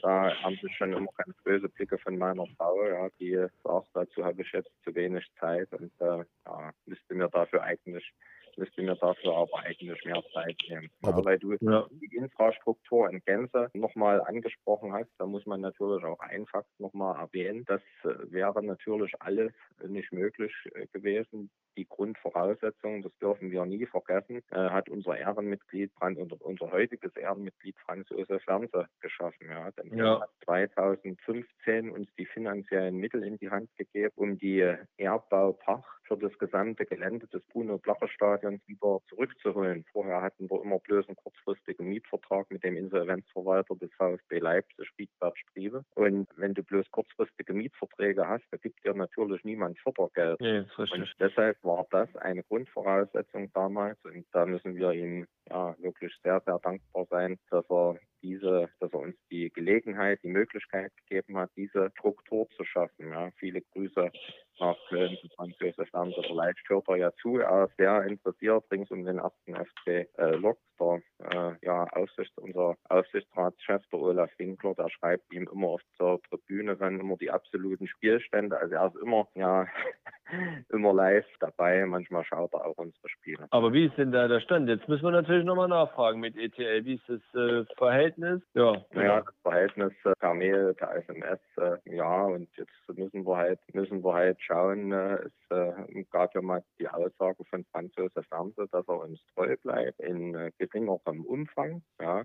da haben sich schon immer ganz böse Blicke von meiner Frau, ja, die sagt, dazu habe ich jetzt zu wenig Zeit und äh, ja, müsste mir dafür eigentlich müsste mir dafür aber eigentlich mehr Zeit nehmen. Aber, ja, weil du ja. die Infrastruktur in Gänze nochmal angesprochen hast, da muss man natürlich auch einfach nochmal erwähnen. Das äh, wäre natürlich alles nicht möglich äh, gewesen. Die Grundvoraussetzungen, das dürfen wir nie vergessen, äh, hat unser Ehrenmitglied, unser, unser heutiges Ehrenmitglied Franz Josef Wernse geschaffen. Ja. Denn ja. er hat 2015 uns die finanziellen Mittel in die Hand gegeben, um die Erbbaupacht für das gesamte Gelände des Bruno-Blacher-Stadions wieder zurückzuholen. Vorher hatten wir immer bloß einen kurzfristigen Mietvertrag mit dem Insolvenzverwalter des VfB Leipzig, Friedbert Striebe. Und wenn du bloß kurzfristige Mietverträge hast, da gibt dir natürlich niemand Fördergeld. Nee, und deshalb war das eine Grundvoraussetzung damals. Und da müssen wir ihm ja wirklich sehr, sehr dankbar sein, dass er diese, dass er uns die Gelegenheit, die Möglichkeit gegeben hat, diese Struktur zu schaffen. Ja, viele Grüße nach Köln zu Franz Josef Ernst. Vielleicht hört er ja zu. Er ist sehr interessiert rings um den ersten FC äh, Lok. Der äh, ja, Aufsicht, unser Aufsichtsratschef, der Olaf Winkler, der schreibt ihm immer auf der Tribüne dann immer die absoluten Spielstände. Also er ist immer, ja, immer live dabei. Manchmal schaut er auch unsere Spiele. Aber wie ist denn da der Stand? Jetzt müssen wir natürlich nochmal nachfragen mit ETL. Wie ist das äh, Verhältnis? Ja, naja, das Verhältnis äh, per Mail, per SMS, äh, ja. Und jetzt müssen wir halt, müssen wir halt schauen. Äh, es äh, gab ja mal die Aussage von Franz Josef Samse, dass er uns treu bleibt in äh, geringerem Umfang. Ja.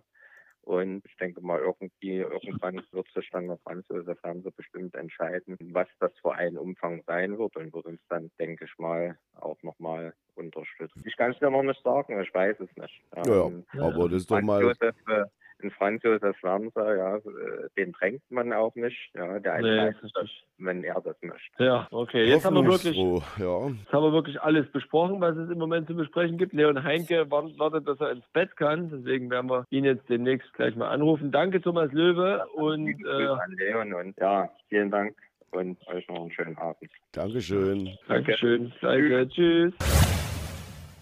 Und ich denke mal, irgendwie, irgendwann wird sich dann der Franz Josef Hamse bestimmt entscheiden, was das für ein Umfang sein wird und wird uns dann, denke ich mal, auch nochmal unterstützen. Ich kann es dir noch nicht sagen, ich weiß es nicht. Ja, ähm, ja aber das ist doch mal. Josef, äh, in Franz Josef Wernser, ja, äh, den drängt man auch nicht. Ja, der entscheidet nee, das, wenn er das möchte. Ja, okay. Jetzt haben wir wirklich, ja. jetzt haben wir wirklich alles besprochen, was es im Moment zu besprechen gibt. Leon Heinke wartet, dass er ins Bett kann. Deswegen werden wir ihn jetzt demnächst gleich mal anrufen. Danke, Thomas Löwe. Und, äh, an Leon und ja, vielen Dank und euch noch einen schönen Abend. Dankeschön. Dankeschön. Danke. Tschüss.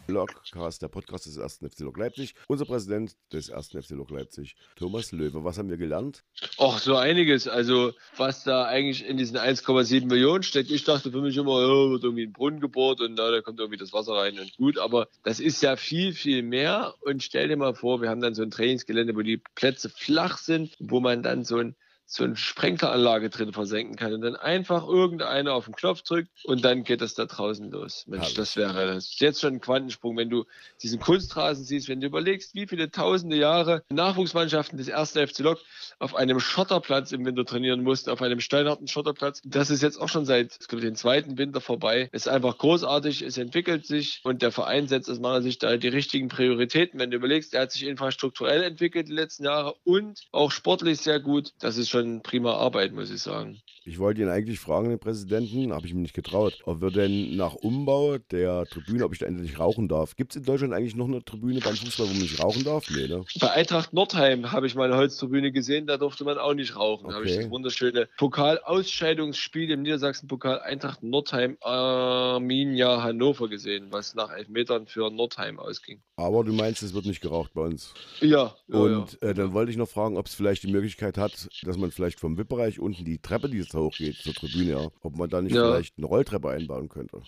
Logcast, der Podcast des 1. FC Lok Leipzig. Unser Präsident des 1. FC Lok Leipzig, Thomas Löwe. Was haben wir gelernt? Ach, so einiges. Also, was da eigentlich in diesen 1,7 Millionen steckt. Ich dachte für mich immer, ja, wird irgendwie ein Brunnen gebohrt und da, da kommt irgendwie das Wasser rein und gut. Aber das ist ja viel, viel mehr. Und stell dir mal vor, wir haben dann so ein Trainingsgelände, wo die Plätze flach sind, wo man dann so ein so eine Sprenkleranlage drin versenken kann und dann einfach irgendeiner auf den Knopf drückt und dann geht das da draußen los. Mensch, das wäre das jetzt schon ein Quantensprung, wenn du diesen Kunstrasen siehst, wenn du überlegst, wie viele tausende Jahre Nachwuchsmannschaften des ersten FC Lok auf einem Schotterplatz im Winter trainieren mussten, auf einem steinharten Schotterplatz. Das ist jetzt auch schon seit glaube, den zweiten Winter vorbei. Es ist einfach großartig, es entwickelt sich und der Verein setzt aus meiner Sicht da die richtigen Prioritäten. Wenn du überlegst, er hat sich infrastrukturell entwickelt die letzten Jahre und auch sportlich sehr gut. Das ist schon schon prima Arbeit, muss ich sagen. Ich wollte ihn eigentlich fragen, den Präsidenten, habe ich mir nicht getraut, ob wir denn nach Umbau der Tribüne, ob ich da endlich rauchen darf. Gibt es in Deutschland eigentlich noch eine Tribüne beim Fußball, wo man nicht rauchen darf? Nee, ne? Bei Eintracht Nordheim habe ich mal eine Holztribüne gesehen, da durfte man auch nicht rauchen. Okay. Da habe ich das wunderschöne Pokalausscheidungsspiel im Niedersachsen-Pokal Eintracht Nordheim Arminia Hannover gesehen, was nach elf Metern für Nordheim ausging. Aber du meinst, es wird nicht geraucht bei uns? Ja. ja Und. Äh, dann wollte ich noch fragen, ob es vielleicht die Möglichkeit hat, dass man man vielleicht vom VIP-Bereich unten die Treppe, die jetzt hochgeht zur Tribüne, ja, ob man da nicht ja. vielleicht eine Rolltreppe einbauen könnte.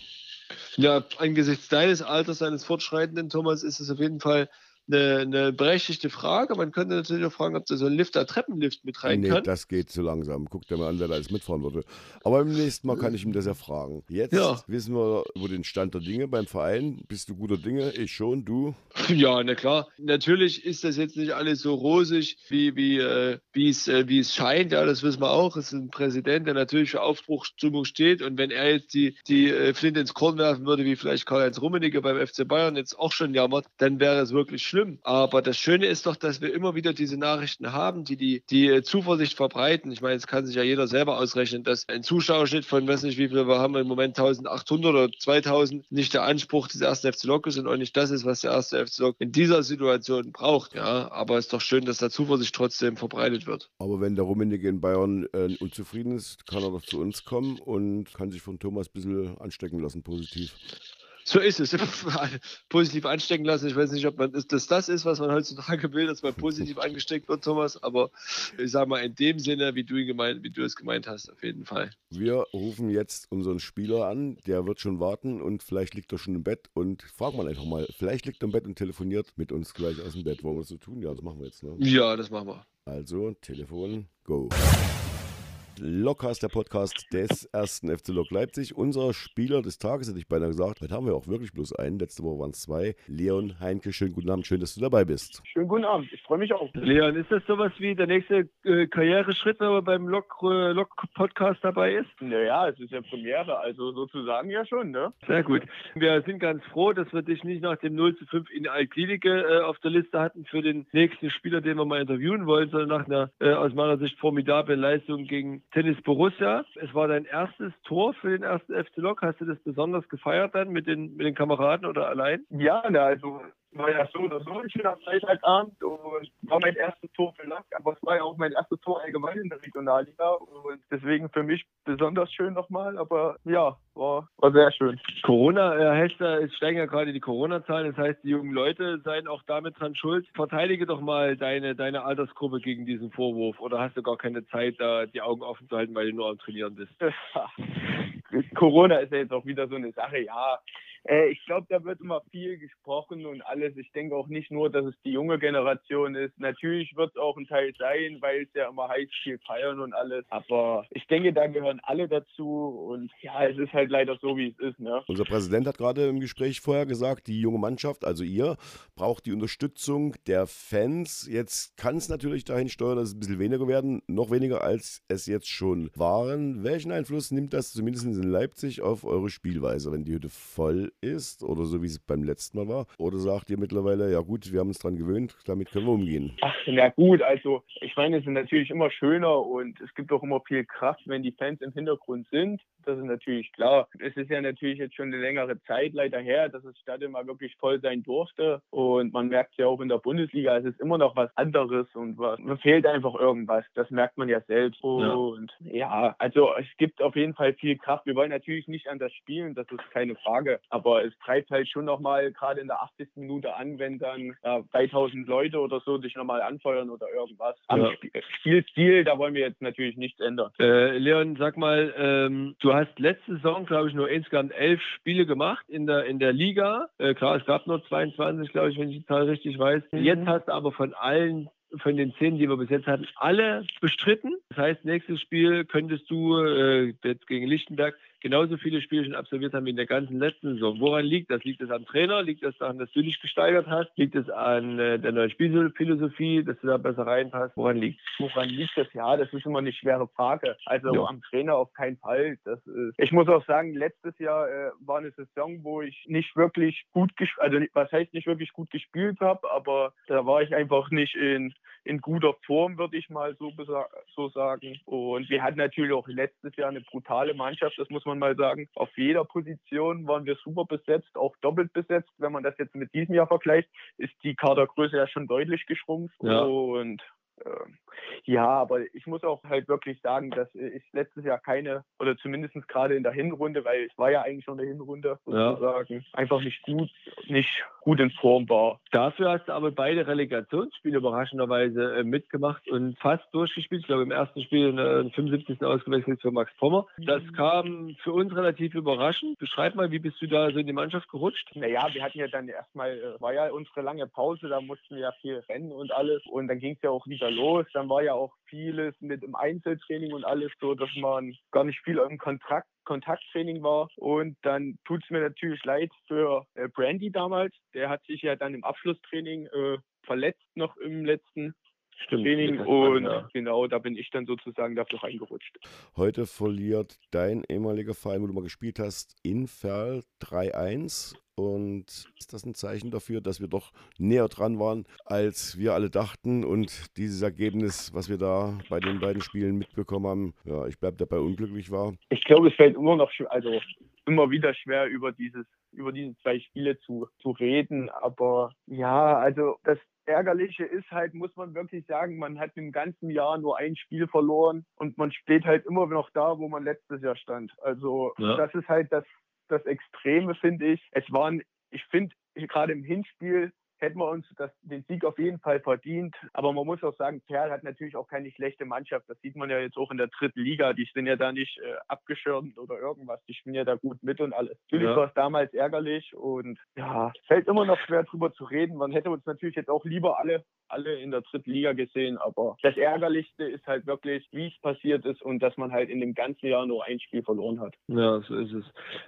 Ja, angesichts deines Alters, deines Fortschreitenden, Thomas, ist es auf jeden Fall eine, eine berechtigte Frage. Man könnte natürlich auch fragen, ob da so ein Lifter Treppenlift mit rein nee, kann. das geht zu langsam. Guck dir mal an, wer da alles mitfahren würde. Aber beim nächsten Mal kann ich ihm das ja fragen. Jetzt ja. wissen wir über den Stand der Dinge beim Verein. Bist du guter Dinge? Ich schon, du? Ja, na klar. Natürlich ist das jetzt nicht alles so rosig, wie, wie, äh, es, äh, scheint. Ja, das wissen wir auch. Es ist ein Präsident, der natürlich für Aufbruchstimmung steht. Und wenn er jetzt die, die äh, Flinte ins Korn werfen würde, wie vielleicht Karl-Heinz Rummenigge beim FC Bayern jetzt auch schon jammert, dann wäre es wirklich schlimm schlimm. Aber das Schöne ist doch, dass wir immer wieder diese Nachrichten haben, die die, die Zuversicht verbreiten. Ich meine, es kann sich ja jeder selber ausrechnen, dass ein Zuschauerschnitt von, weiß nicht, wie viel wir haben im Moment, 1800 oder 2000, nicht der Anspruch des ersten FC Lok ist und auch nicht das ist, was der erste FC Lok in dieser Situation braucht. Ja, aber es ist doch schön, dass da Zuversicht trotzdem verbreitet wird. Aber wenn der Rummenigge in Bayern äh, unzufrieden ist, kann er doch zu uns kommen und kann sich von Thomas ein bisschen anstecken lassen, positiv. So ist es. positiv anstecken lassen. Ich weiß nicht, ob man das, das ist, was man heutzutage will, dass man positiv angesteckt wird, Thomas. Aber ich sage mal in dem Sinne, wie du, gemeint, wie du es gemeint hast, auf jeden Fall. Wir rufen jetzt unseren Spieler an. Der wird schon warten und vielleicht liegt er schon im Bett. Und fragen wir einfach mal. Vielleicht liegt er im Bett und telefoniert mit uns gleich aus dem Bett. Wollen wir das so tun? Ja, das machen wir jetzt. Ne? Ja, das machen wir. Also, Telefon, go. Lockcast, der Podcast des ersten FC Lok Leipzig. Unser Spieler des Tages, hätte ich beinahe gesagt. Heute haben wir auch wirklich bloß einen. Letzte Woche waren es zwei. Leon Heinke, schönen guten Abend. Schön, dass du dabei bist. Schönen guten Abend. Ich freue mich auch. Leon, ist das sowas wie der nächste äh, Karriereschritt, wenn man beim Lok-Podcast äh, dabei ist? Naja, es ist ja Premiere, also sozusagen ja schon, ne? Sehr gut. Wir sind ganz froh, dass wir dich nicht nach dem 0 zu 5 in Altklinike äh, auf der Liste hatten für den nächsten Spieler, den wir mal interviewen wollen, sondern nach einer äh, aus meiner Sicht formidablen Leistung gegen Tennis Borussia. Es war dein erstes Tor für den ersten FC Lok. Hast du das besonders gefeiert dann mit den, mit den Kameraden oder allein? Ja, na, also war ja so oder so ein schöner Freitagabend und war mein erstes Tor für Lack, aber es war ja auch mein erstes Tor allgemein in der Regionalliga und deswegen für mich besonders schön nochmal, aber ja, war, war sehr schön. Corona, Herr Hester, es steigen ja gerade die Corona-Zahlen, das heißt, die jungen Leute seien auch damit dran schuld. Verteidige doch mal deine, deine Altersgruppe gegen diesen Vorwurf oder hast du gar keine Zeit, da die Augen offen zu halten, weil du nur am Trainieren bist? Corona ist ja jetzt auch wieder so eine Sache, ja. Äh, ich glaube, da wird immer viel gesprochen und alles. Ich denke auch nicht nur, dass es die junge Generation ist. Natürlich wird es auch ein Teil sein, weil es ja immer heißt, viel feiern und alles. Aber ich denke, da gehören alle dazu. Und ja, es ist halt leider so, wie es ist. Ne? Unser Präsident hat gerade im Gespräch vorher gesagt, die junge Mannschaft, also ihr, braucht die Unterstützung der Fans. Jetzt kann es natürlich dahin steuern, dass es ein bisschen weniger werden, noch weniger als es jetzt schon waren. Welchen Einfluss nimmt das zumindest in Leipzig auf eure Spielweise, wenn die Hütte voll ist oder so wie es beim letzten Mal war? Oder sagt ihr mittlerweile, ja gut, wir haben uns dran gewöhnt, damit können wir umgehen? Ach, na gut, also ich meine, es ist natürlich immer schöner und es gibt auch immer viel Kraft, wenn die Fans im Hintergrund sind. Das ist natürlich klar. Es ist ja natürlich jetzt schon eine längere Zeit leider her, dass das Stadion mal wirklich voll sein durfte. Und man merkt ja auch in der Bundesliga, es ist immer noch was anderes und was, man fehlt einfach irgendwas. Das merkt man ja selbst. Und ja. ja, also es gibt auf jeden Fall viel Kraft. Wir wollen natürlich nicht anders spielen, das ist keine Frage. Aber aber es treibt halt schon nochmal gerade in der 80. Minute an, wenn dann ja, 3000 Leute oder so sich nochmal anfeuern oder irgendwas. Am ja. Spielstil, da wollen wir jetzt natürlich nichts ändern. Äh, Leon, sag mal, ähm, du hast letzte Saison, glaube ich, nur insgesamt elf Spiele gemacht in der, in der Liga. Äh, klar, es gab nur 22, glaube ich, wenn ich die Zahl richtig weiß. Mhm. Jetzt hast du aber von allen von den zehn, die wir bis jetzt hatten, alle bestritten. Das heißt, nächstes Spiel könntest du äh, jetzt gegen Lichtenberg genauso viele Spiele schon absolviert haben wie in der ganzen letzten Saison. Woran liegt das? Liegt es am Trainer? Liegt es daran, dass du dich gesteigert hast? Liegt es an äh, der neuen Spielphilosophie, dass du da besser reinpasst? Woran liegt Woran liegt das? Ja, das ist immer eine schwere Frage. Also ja. am Trainer auf keinen Fall. Das ist, ich muss auch sagen, letztes Jahr äh, war eine Saison, wo ich nicht wirklich gut gespielt, also was heißt nicht wirklich gut gespielt habe, aber da war ich einfach nicht in in guter Form, würde ich mal so, so sagen. Und wir hatten natürlich auch letztes Jahr eine brutale Mannschaft, das muss man mal sagen. Auf jeder Position waren wir super besetzt, auch doppelt besetzt. Wenn man das jetzt mit diesem Jahr vergleicht, ist die Kadergröße ja schon deutlich geschrumpft. Ja. Und ähm, ja, aber ich muss auch halt wirklich sagen, dass ich letztes Jahr keine, oder zumindest gerade in der Hinrunde, weil ich war ja eigentlich schon in der Hinrunde sozusagen, ja. einfach nicht gut, nicht gut in Form war. Dafür hast du aber beide Relegationsspiele überraschenderweise äh, mitgemacht und fast durchgespielt. Ich glaube, im ersten Spiel in der 75. ausgewechselt für Max Pommer. Das mhm. kam für uns relativ überraschend. Beschreib mal, wie bist du da so in die Mannschaft gerutscht? Naja, wir hatten ja dann erstmal, äh, war ja unsere lange Pause, da mussten wir ja viel rennen und alles. Und dann ging es ja auch wieder los. Dann war ja auch vieles mit im Einzeltraining und alles so, dass man gar nicht viel im Kontrakt Kontakttraining war. Und dann tut es mir natürlich leid für äh, Brandy damals. Der hat sich ja dann im Abschlusstraining äh, verletzt noch im letzten Stimmt, Training und ja. genau, da bin ich dann sozusagen dafür reingerutscht. Heute verliert dein ehemaliger Verein, wo du mal gespielt hast, Inferl 3-1 Und ist das ein Zeichen dafür, dass wir doch näher dran waren, als wir alle dachten? Und dieses Ergebnis, was wir da bei den beiden Spielen mitbekommen haben, ja, ich bleibe dabei unglücklich war. Ich glaube, es fällt immer noch, also immer wieder schwer über dieses über diese zwei Spiele zu, zu reden. Aber ja, also das Ärgerliche ist halt, muss man wirklich sagen, man hat im ganzen Jahr nur ein Spiel verloren und man steht halt immer noch da, wo man letztes Jahr stand. Also ja. das ist halt das, das Extreme, finde ich. Es waren, ich finde, gerade im Hinspiel hätten wir uns das, den Sieg auf jeden Fall verdient. Aber man muss auch sagen, Perl hat natürlich auch keine schlechte Mannschaft. Das sieht man ja jetzt auch in der dritten Liga. Die sind ja da nicht äh, abgeschirmt oder irgendwas. Die spielen ja da gut mit und alles. Natürlich ja. war es damals ärgerlich und ja, fällt immer noch schwer drüber zu reden. Man hätte uns natürlich jetzt auch lieber alle alle in der dritten Liga gesehen. Aber das Ärgerlichste ist halt wirklich, wie es passiert ist und dass man halt in dem ganzen Jahr nur ein Spiel verloren hat. Ja, so ist es.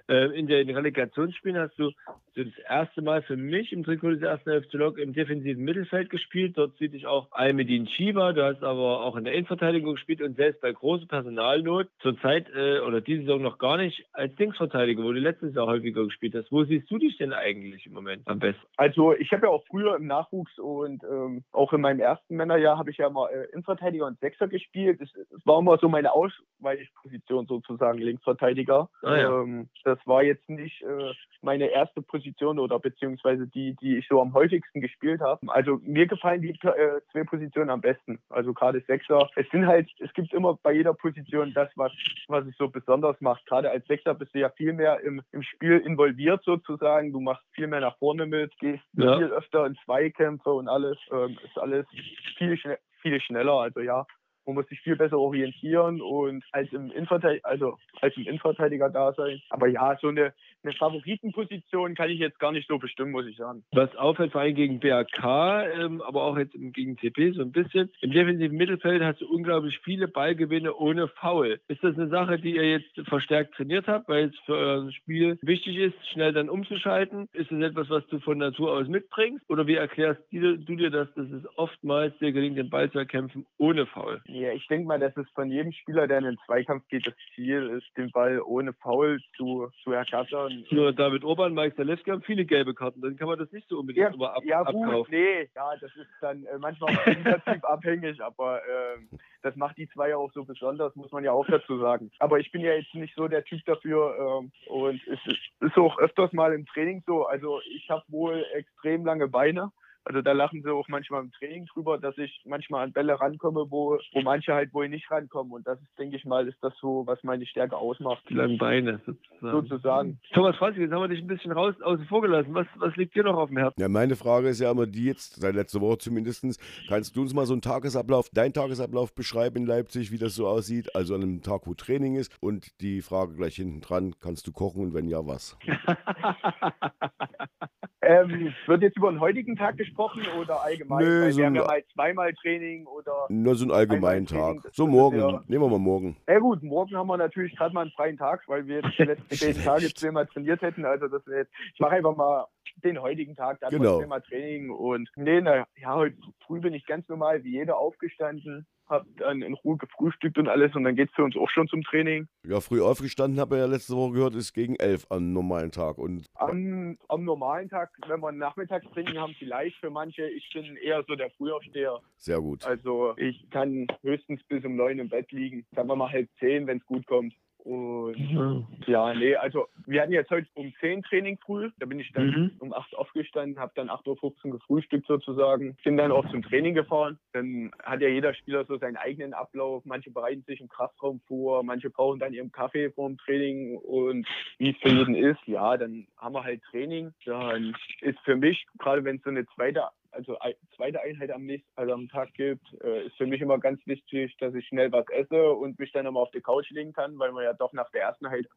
Äh, in den Relegationsspielen hast du das erste Mal für mich im Trikot des ersten FC Lok im defensiven Mittelfeld gespielt. Dort sieht ich auch Almedin Chiba. Du hast aber auch in der Innenverteidigung gespielt und selbst bei großer Personalnot zurzeit äh, oder diese Saison noch gar nicht als Linksverteidiger, wo du letztes Jahr häufiger gespielt hast. Wo siehst du dich denn eigentlich im Moment am besten? Also ich habe ja auch früher im Nachwuchs und ähm, auch in meinem ersten Männerjahr habe ich ja mal äh, Innenverteidiger und Sechser gespielt. Es, es war immer so meine Ausweichposition sozusagen, Linksverteidiger. Ah, ja. ähm, das war jetzt nicht äh, meine erste Position oder beziehungsweise die, die ich so am häufigsten gespielt habe. Also mir gefallen die äh, zwei Positionen am besten. Also gerade Sechser. Es sind halt, es gibt immer bei jeder Position das, was, was es so besonders macht. Gerade als Sechser bist du ja viel mehr im, im Spiel involviert sozusagen. Du machst viel mehr nach vorne mit, gehst ja. viel öfter in Zweikämpfe und alles. Ähm, ist alles viel, viel schneller. Also ja, man muss sich viel besser orientieren und als im Innenverteidiger, also als im Innenverteidiger da sein. Aber ja, so eine, eine Favoritenposition kann ich jetzt gar nicht so bestimmen, muss ich sagen. Was auffällt, vor allem gegen BAK, ähm, aber auch jetzt gegen TP so ein bisschen. Im defensiven Mittelfeld hast du unglaublich viele Ballgewinne ohne Foul. Ist das eine Sache, die ihr jetzt verstärkt trainiert habt, weil es für euer Spiel wichtig ist, schnell dann umzuschalten? Ist das etwas, was du von Natur aus mitbringst? Oder wie erklärst du dir das, dass es oftmals dir gelingt, den Ball zu erkämpfen ohne Foul? Ja, ich denke mal, dass es von jedem Spieler, der in den Zweikampf geht, das Ziel ist, den Ball ohne Foul zu, zu ergattern nur David Orban, Mike Zalewski haben viele gelbe Karten. Dann kann man das nicht so unbedingt ja, immer ab, ja, gut, abkaufen. Nee, ja, das ist dann äh, manchmal auch abhängig, aber äh, das macht die zwei ja auch so besonders, muss man ja auch dazu sagen. Aber ich bin ja jetzt nicht so der Typ dafür äh, und es ist auch öfters mal im Training so. Also ich habe wohl extrem lange Beine also da lachen sie auch manchmal im Training drüber, dass ich manchmal an Bälle rankomme, wo, wo manche halt wohl nicht rankommen. Und das ist, denke ich mal, ist das so, was meine Stärke ausmacht. Die langen Beine sozusagen. sozusagen. Thomas Franz, jetzt haben wir dich ein bisschen raus außen vor gelassen. Was, was liegt dir noch auf dem Herzen? Ja, meine Frage ist ja immer die jetzt, seit letzter Woche zumindest. Kannst du uns mal so einen Tagesablauf, deinen Tagesablauf beschreiben in Leipzig, wie das so aussieht? Also an einem Tag, wo Training ist. Und die Frage gleich hinten dran, kannst du kochen und wenn ja, was? Ähm, wird jetzt über den heutigen Tag gesprochen oder allgemein? Nö, Weil so wir haben ja mal zweimal Training oder. Nur so einen allgemeinen Tag. So morgen. Ja, Nehmen wir mal morgen. Ja gut, morgen haben wir natürlich gerade mal einen freien Tag, weil wir jetzt die letzten zehn Tage zweimal trainiert hätten. Also das jetzt, ich mache einfach mal den heutigen Tag, dann genau. zweimal Training und nee, na, ja, heute früh bin ich ganz normal wie jeder aufgestanden habe dann in Ruhe gefrühstückt und alles und dann geht es für uns auch schon zum Training. Ja, früh aufgestanden, habe ich ja letzte Woche gehört, ist gegen elf am normalen Tag. Und am, am normalen Tag, wenn wir Nachmittagstraining haben, vielleicht für manche. Ich bin eher so der Frühaufsteher. Sehr gut. Also ich kann höchstens bis um neun im Bett liegen. Sagen wir mal halb zehn, wenn es gut kommt. Und mhm. ja, nee, also wir hatten jetzt heute um 10 Training früh. Da bin ich dann mhm. um 8 aufgestanden, habe dann 8.15 Uhr gefrühstückt sozusagen. Bin dann auch zum Training gefahren. Dann hat ja jeder Spieler so seinen eigenen Ablauf. Manche bereiten sich im Kraftraum vor, manche brauchen dann ihren Kaffee vor dem Training. Und wie es für jeden ist, ja, dann haben wir halt Training. Dann ist für mich, gerade wenn es so eine zweite also zweite Einheit am nächsten, also am Tag gibt, äh, ist für mich immer ganz wichtig, dass ich schnell was esse und mich dann immer auf die Couch legen kann, weil man ja doch nach der ersten Einheit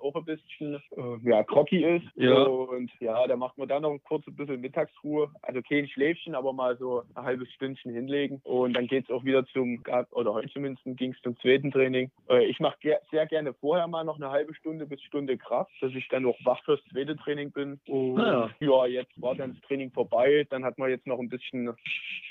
auch ein bisschen äh, ja, groggy ist. Ja. Und ja, da macht man dann noch ein kurzes bisschen Mittagsruhe. Also kein Schläfchen, aber mal so ein halbes Stündchen hinlegen. Und dann geht es auch wieder zum, oder heute zumindest ging es zum zweiten Training. Äh, ich mache ge sehr gerne vorher mal noch eine halbe Stunde bis Stunde Kraft, dass ich dann auch wach fürs zweite Training bin. Und ja. ja, jetzt war dann das Training vorbei. Dann hat man jetzt noch ein bisschen,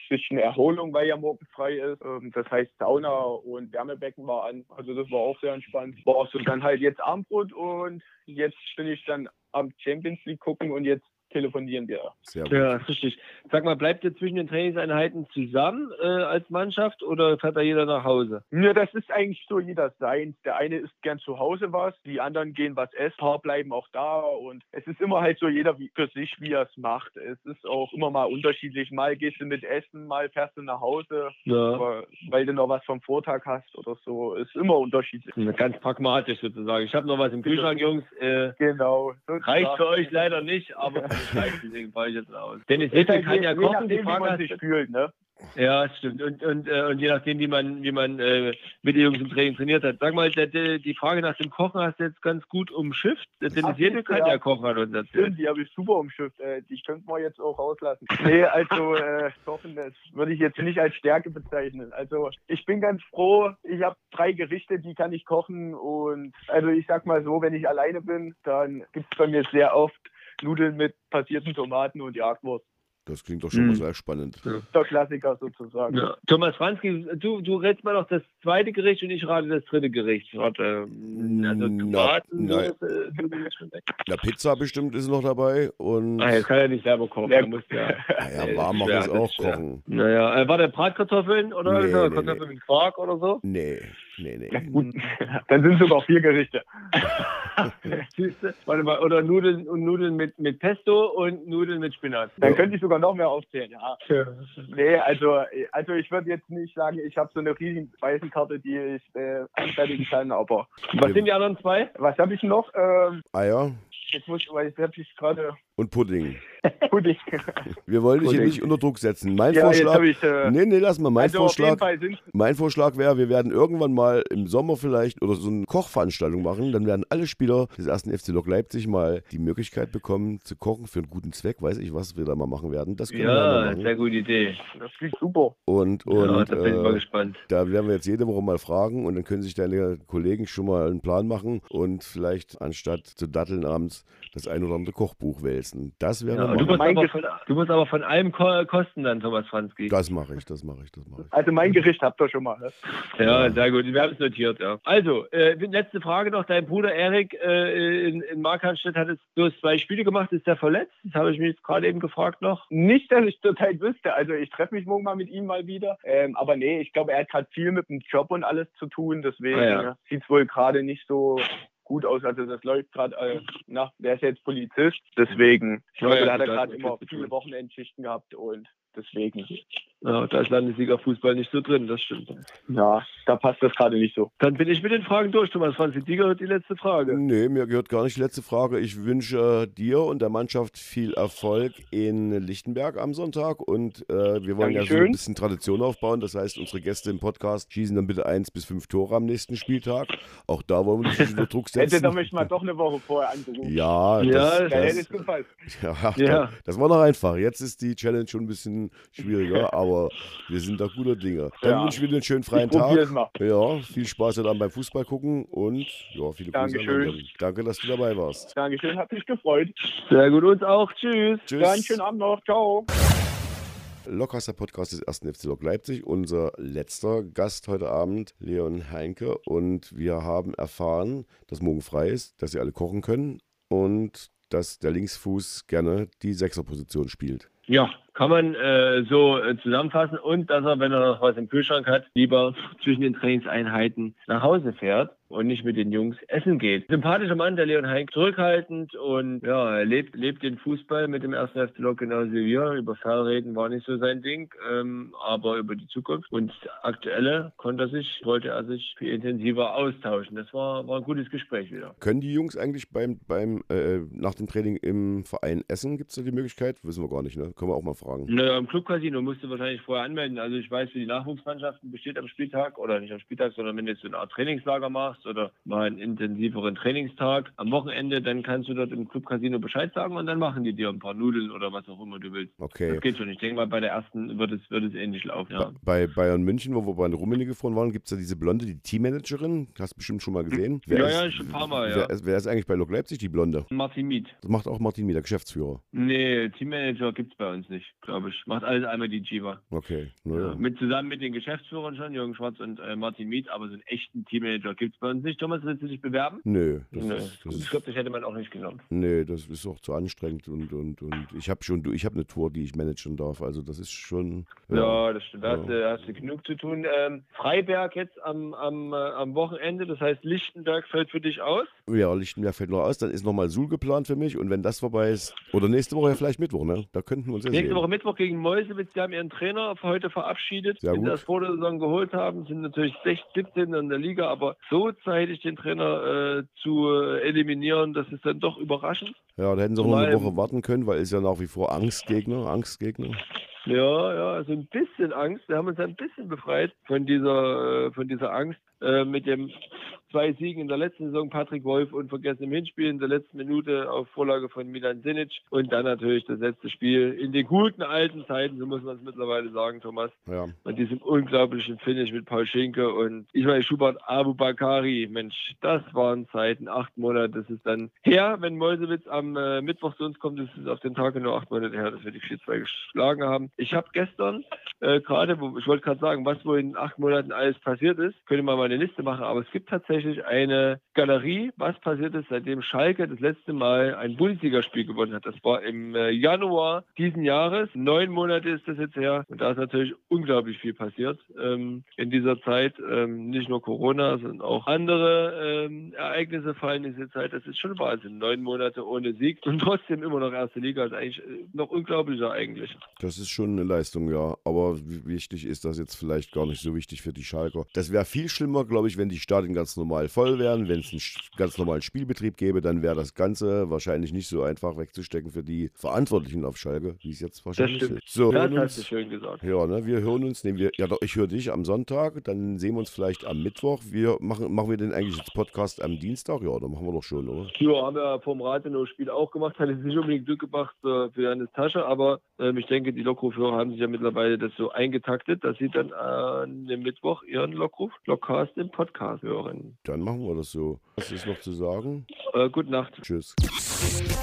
bisschen Erholung, weil ja morgen frei ist. Ähm, das heißt, Sauna und Wärmebecken war an. Also das war auch sehr entspannt. War so dann halt jetzt Abendbrot und jetzt bin ich dann am Champions League gucken und jetzt telefonieren wir. Sehr gut. Ja, ist richtig. Sag mal, bleibt ihr zwischen den Trainingseinheiten zusammen äh, als Mannschaft oder fährt da jeder nach Hause? Ja, das ist eigentlich so jeder seins. Der eine isst gern zu Hause was, die anderen gehen was essen, ein paar bleiben auch da und es ist immer halt so jeder wie, für sich, wie er es macht. Es ist auch immer mal unterschiedlich. Mal gehst du mit Essen, mal fährst du nach Hause, Ja. aber- weil du noch was vom Vortag hast oder so. Ist immer unterschiedlich. Ganz pragmatisch sozusagen. Ich habe noch was im Kühlschrank, Jungs. Äh, Genau. So reicht für euch leider nicht, aber reicht, deswegen fahre ich jetzt aus. Dennis halt kann ja kochen, nachdem, die wie Frage man hast sich fühlt, ne? Ja, stimmt. Und, und, äh, und je nachdem, wie man, wie man äh, mit den Jungs im Training trainiert hat. Sag mal, der, die Frage nach dem Kochen hast du jetzt ganz gut umschifft. Dennis siehste, kann ja. ja kochen, hat uns erzählt. Stimmt, die habe ich super umschifft. Äh, die könnten wir jetzt auch rauslassen. Nee, also äh, kochen, das würde ich jetzt nicht als Stärke bezeichnen. Also ich bin ganz froh, ich habe drei Gerichte, die kann ich kochen und also ich sag mal so, wenn ich alleine bin, dann gibt es bei mir sehr oft Nudeln mit passierten Tomaten und Jagdwurst. Das klingt doch schon mal Mhm. sehr spannend. Der Klassiker sozusagen. Ja. Thomas Franzki, du, du rätst mal noch das zweite Gericht und ich rate das dritte Gericht. Warte, ähm, also Na, Tomaten, nein. Soße, äh, Na, Pizza bestimmt ist noch dabei und Ah, jetzt kann er nicht selber kochen. Ja. Er muss ja. naja, Nee, warm machen ist das auch schwer. kochen. Naja, äh, war der Bratkartoffeln oder Nee, er nee, Kartoffeln mit Quark oder so? Nee, nee, nee. Ja, gut. Dann sind sogar vier Gerichte. Siehste? Warte mal, oder Nudeln und Nudeln mit, mit Pesto und Nudeln mit Spinat. Dann Ja. könnte ich sogar noch mehr aufzählen, ja. Nee, also, also ich würde jetzt nicht sagen, ich habe so eine riesen Speisenkarte, die ich äh, anfertigen kann, aber Was sind die anderen zwei? was habe ich noch? Ähm, Eier jetzt muss ich, weil jetzt habe ich gerade und Pudding. Pudding. Wir wollen dich hier nicht unter Druck setzen. Mein ja, Vorschlag. ich. Äh, Nee, nee, lass mal. Mein also Vorschlag, mein Vorschlag wäre, wir werden irgendwann mal im Sommer vielleicht oder so eine Kochveranstaltung machen. Dann werden alle Spieler des ersten FC Lok Leipzig mal die Möglichkeit bekommen zu kochen für einen guten Zweck. Weiß ich, was wir da mal machen werden. Das können wir Ja, dann mal sehr machen. gute Idee. das klingt super. Und, ja, und da bin ich mal äh, gespannt. da werden wir jetzt jede Woche mal fragen und dann können sich deine Kollegen schon mal einen Plan machen und vielleicht anstatt zu datteln abends das ein oder andere Kochbuch wälzen. Das werden Ja, du, musst aber von, du musst aber von allem ko kosten dann, Thomas Franzki. Das mache ich, das mache ich, das mache ich. Also mein Gericht habt ihr schon mal. Ne? Ja, sehr gut. Wir haben es notiert, ja. Also, äh, letzte Frage noch. Dein Bruder Erik äh, in, in Markranstädt hat jetzt bloß zwei Spiele gemacht. Ist der verletzt? Das habe ich mich jetzt gerade eben gefragt noch. Nicht, dass ich zurzeit wüsste. Also ich treffe mich morgen mal mit ihm mal wieder. Ähm, aber nee, ich glaube, er hat gerade viel mit dem Job und alles zu tun. Deswegen Ah, ja. sieht es wohl gerade nicht so gut aus. Also das läuft gerade, äh, na, der ist jetzt Polizist. Deswegen, ich glaube, ja, da hat er gerade immer viele. Wochenendschichten gehabt und deswegen, Ja, da ist Landesliga-Fußball nicht so drin, das stimmt. ja, da passt das gerade nicht so. Dann bin ich mit den Fragen durch, Thomas Franzki. Die gehört die letzte Frage. Nee, mir gehört gar nicht die letzte Frage. Ich wünsche dir und der Mannschaft viel Erfolg in Lichtenberg am Sonntag und äh, wir wollen ja so Dankeschön. ein bisschen Tradition aufbauen. Das heißt, unsere Gäste im Podcast schießen dann bitte eins bis fünf Tore am nächsten Spieltag. Auch da wollen wir nicht unter Druck Hätte setzen. da mich mal doch eine Woche vorher angerufen. Ja, Ja, das, Da hätte das, es gefallen. ja, Ja. das war noch einfach. Jetzt ist die Challenge schon ein bisschen schwieriger, aber wir sind da guter Dinge. Dann Ja. wünsche ich dir einen schönen freien Tag. mal. Ja, viel Spaß heute Abend beim Fußball gucken und ja, viele Grüße. an Dankeschön. London. Danke, dass du dabei warst. Dankeschön, hat mich gefreut. Sehr gut, uns auch. Tschüss. Tschüss. Einen schönen Abend noch. Ciao. Lockhaster Podcast des 1. FC Lok Leipzig. Unser letzter Gast heute Abend, Leon Heinke. Und wir haben erfahren, dass morgen frei ist, dass sie alle kochen können und dass der Linksfuß gerne die Sechserposition spielt. Ja, kann man äh, so äh, zusammenfassen. Und dass er, wenn er noch was im Kühlschrank hat, lieber zwischen den Trainingseinheiten nach Hause fährt und nicht mit den Jungs essen geht. Sympathischer Mann, der Leon Heink, zurückhaltend und ja, er lebt, lebt den Fußball mit dem ersten FC Lok genauso wie wir. Über Fernreden war nicht so sein Ding, ähm, aber über die Zukunft und aktuelle konnte er sich, wollte er sich viel intensiver austauschen. Das war, war ein gutes Gespräch wieder. Können die Jungs eigentlich beim, beim äh, nach dem Training im Verein essen? Gibt es da die Möglichkeit? Wissen wir gar nicht, ne? Können wir auch mal fragen. Naja, im Clubcasino musst du wahrscheinlich vorher anmelden. Also ich weiß, für die Nachwuchsmannschaften besteht am Spieltag oder nicht am Spieltag, sondern wenn du jetzt so eine Art Trainingslager machst oder mal einen intensiveren Trainingstag am Wochenende, dann kannst du dort im Clubcasino Bescheid sagen und dann machen die dir ein paar Nudeln oder was auch immer du willst. Okay. Das geht schon. Ich denke mal, bei der ersten wird es, wird es ähnlich laufen. Ja. Bei Bayern München, wo wir bei den Rummenigge gefahren waren, gibt es ja diese Blonde, die Teammanagerin. Hast du bestimmt schon mal gesehen. Wer Ja, ist, ja, schon ein paar Mal, ja. Wer, ist- wer ist eigentlich bei Lok Leipzig, die Blonde? Martin Miet. Das macht auch Martin Mieder, Geschäftsführer. Nee, Teammanager gibt es bei uns nicht. glaube ich. Macht alles einmal die Jiva. Okay, Ja, naja. mit, zusammen mit den Geschäftsführern schon, Jürgen Schwarz und äh, Martin Miet, aber so einen echten Teammanager gibt es bei uns nicht. Thomas, willst du dich bewerben? Nö, das Nö. ist, das ich glaube, das hätte man auch nicht genommen. Nee, das ist auch zu anstrengend und, und, und ich habe schon, ich habe eine Tour, die ich managen darf. Also das ist schon. Ja, das stimmt. Da hast, Ja. du, hast du genug zu tun. Ähm, Freiberg jetzt am, am, äh, am Wochenende, das heißt Lichtenberg fällt für dich aus. Ja, Lichtenberg fällt noch aus, dann ist nochmal Suhl geplant für mich und wenn das vorbei ist, oder nächste Woche ja vielleicht Mittwoch, ne? Da könnten wir uns ja Nächste sehen. Woche Mittwoch gegen Mäusewitz, die haben ihren Trainer für heute verabschiedet, Sehr den sie das vor der Saison geholt haben, sind natürlich 16, 17 in der Liga, aber so zeitig den Trainer äh, zu äh, eliminieren, das ist dann doch überraschend. Ja, da hätten sie auch noch eine Woche warten können, weil ist ja nach wie vor Angstgegner, Angstgegner. Ja, ja, so ein bisschen Angst. Wir haben uns ein bisschen befreit von dieser, äh, von dieser Angst äh, mit dem zwei Siegen in der letzten Saison, Patrick Wolf unvergessen im Hinspiel in der letzten Minute auf Vorlage von Milan Sinic und dann natürlich das letzte Spiel in den guten alten Zeiten, so muss man es mittlerweile sagen, Thomas, Ja, mit diesem unglaublichen Finish mit Paul Schinke und Ismail Schubert Abu Bakari. Mensch, das waren Zeiten, acht Monate, das ist dann her, wenn Mäusewitz am äh, Mittwoch zu uns kommt, das ist auf den Tag nur acht Monate her, dass wir die 4-2 geschlagen haben. Ich habe gestern äh, gerade, ich wollte gerade sagen, was wohl in acht Monaten alles passiert ist, könnte man mal eine Liste machen, aber es gibt tatsächlich eine Galerie, was passiert ist, seitdem Schalke das letzte Mal ein Bundesligaspiel gewonnen hat. Das war im äh, Januar diesen Jahres. Neun Monate ist das jetzt her. Und da ist natürlich unglaublich viel passiert ähm, in dieser Zeit. Ähm, nicht nur Corona, sondern auch andere ähm, Ereignisse fallen in diese Zeit. Das ist schon Wahnsinn. Neun Monate ohne Sieg und trotzdem immer noch erste Liga. Das ist eigentlich äh, noch unglaublicher eigentlich. das ist schon eine Leistung, ja. Aber wichtig ist das jetzt vielleicht gar nicht so wichtig für die Schalker. Das wäre viel schlimmer, glaube ich, wenn die Stadien ganz normal voll wären. Wenn es einen ganz normalen Spielbetrieb gäbe, dann wäre das Ganze wahrscheinlich nicht so einfach wegzustecken für die Verantwortlichen auf Schalke, wie es jetzt wahrscheinlich stimmt. ist. So, Das hören hast du schön gesagt. ja, ne, wir hören uns, nehmen wir, ja doch, ich höre dich am Sonntag, dann sehen wir uns vielleicht am Mittwoch. Wir machen, machen wir den eigentlich jetzt Podcast am Dienstag? Ja, dann machen wir doch schon, oder? Ja, haben wir vom Rathenow-Spiel auch gemacht, hat jetzt nicht unbedingt Glück gebracht äh, für Janis Tasche, aber ähm, ich denke, die Lockrufhörer haben sich ja mittlerweile das so eingetaktet, dass sie dann an dem Mittwoch ihren Lockruf, Lockcast im Podcast hören. Dann machen wir das so. Was ist noch zu sagen? Äh, gute Nacht. Tschüss.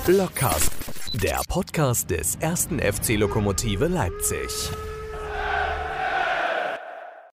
Blockcast, der Podcast des ersten FC Lokomotive Leipzig.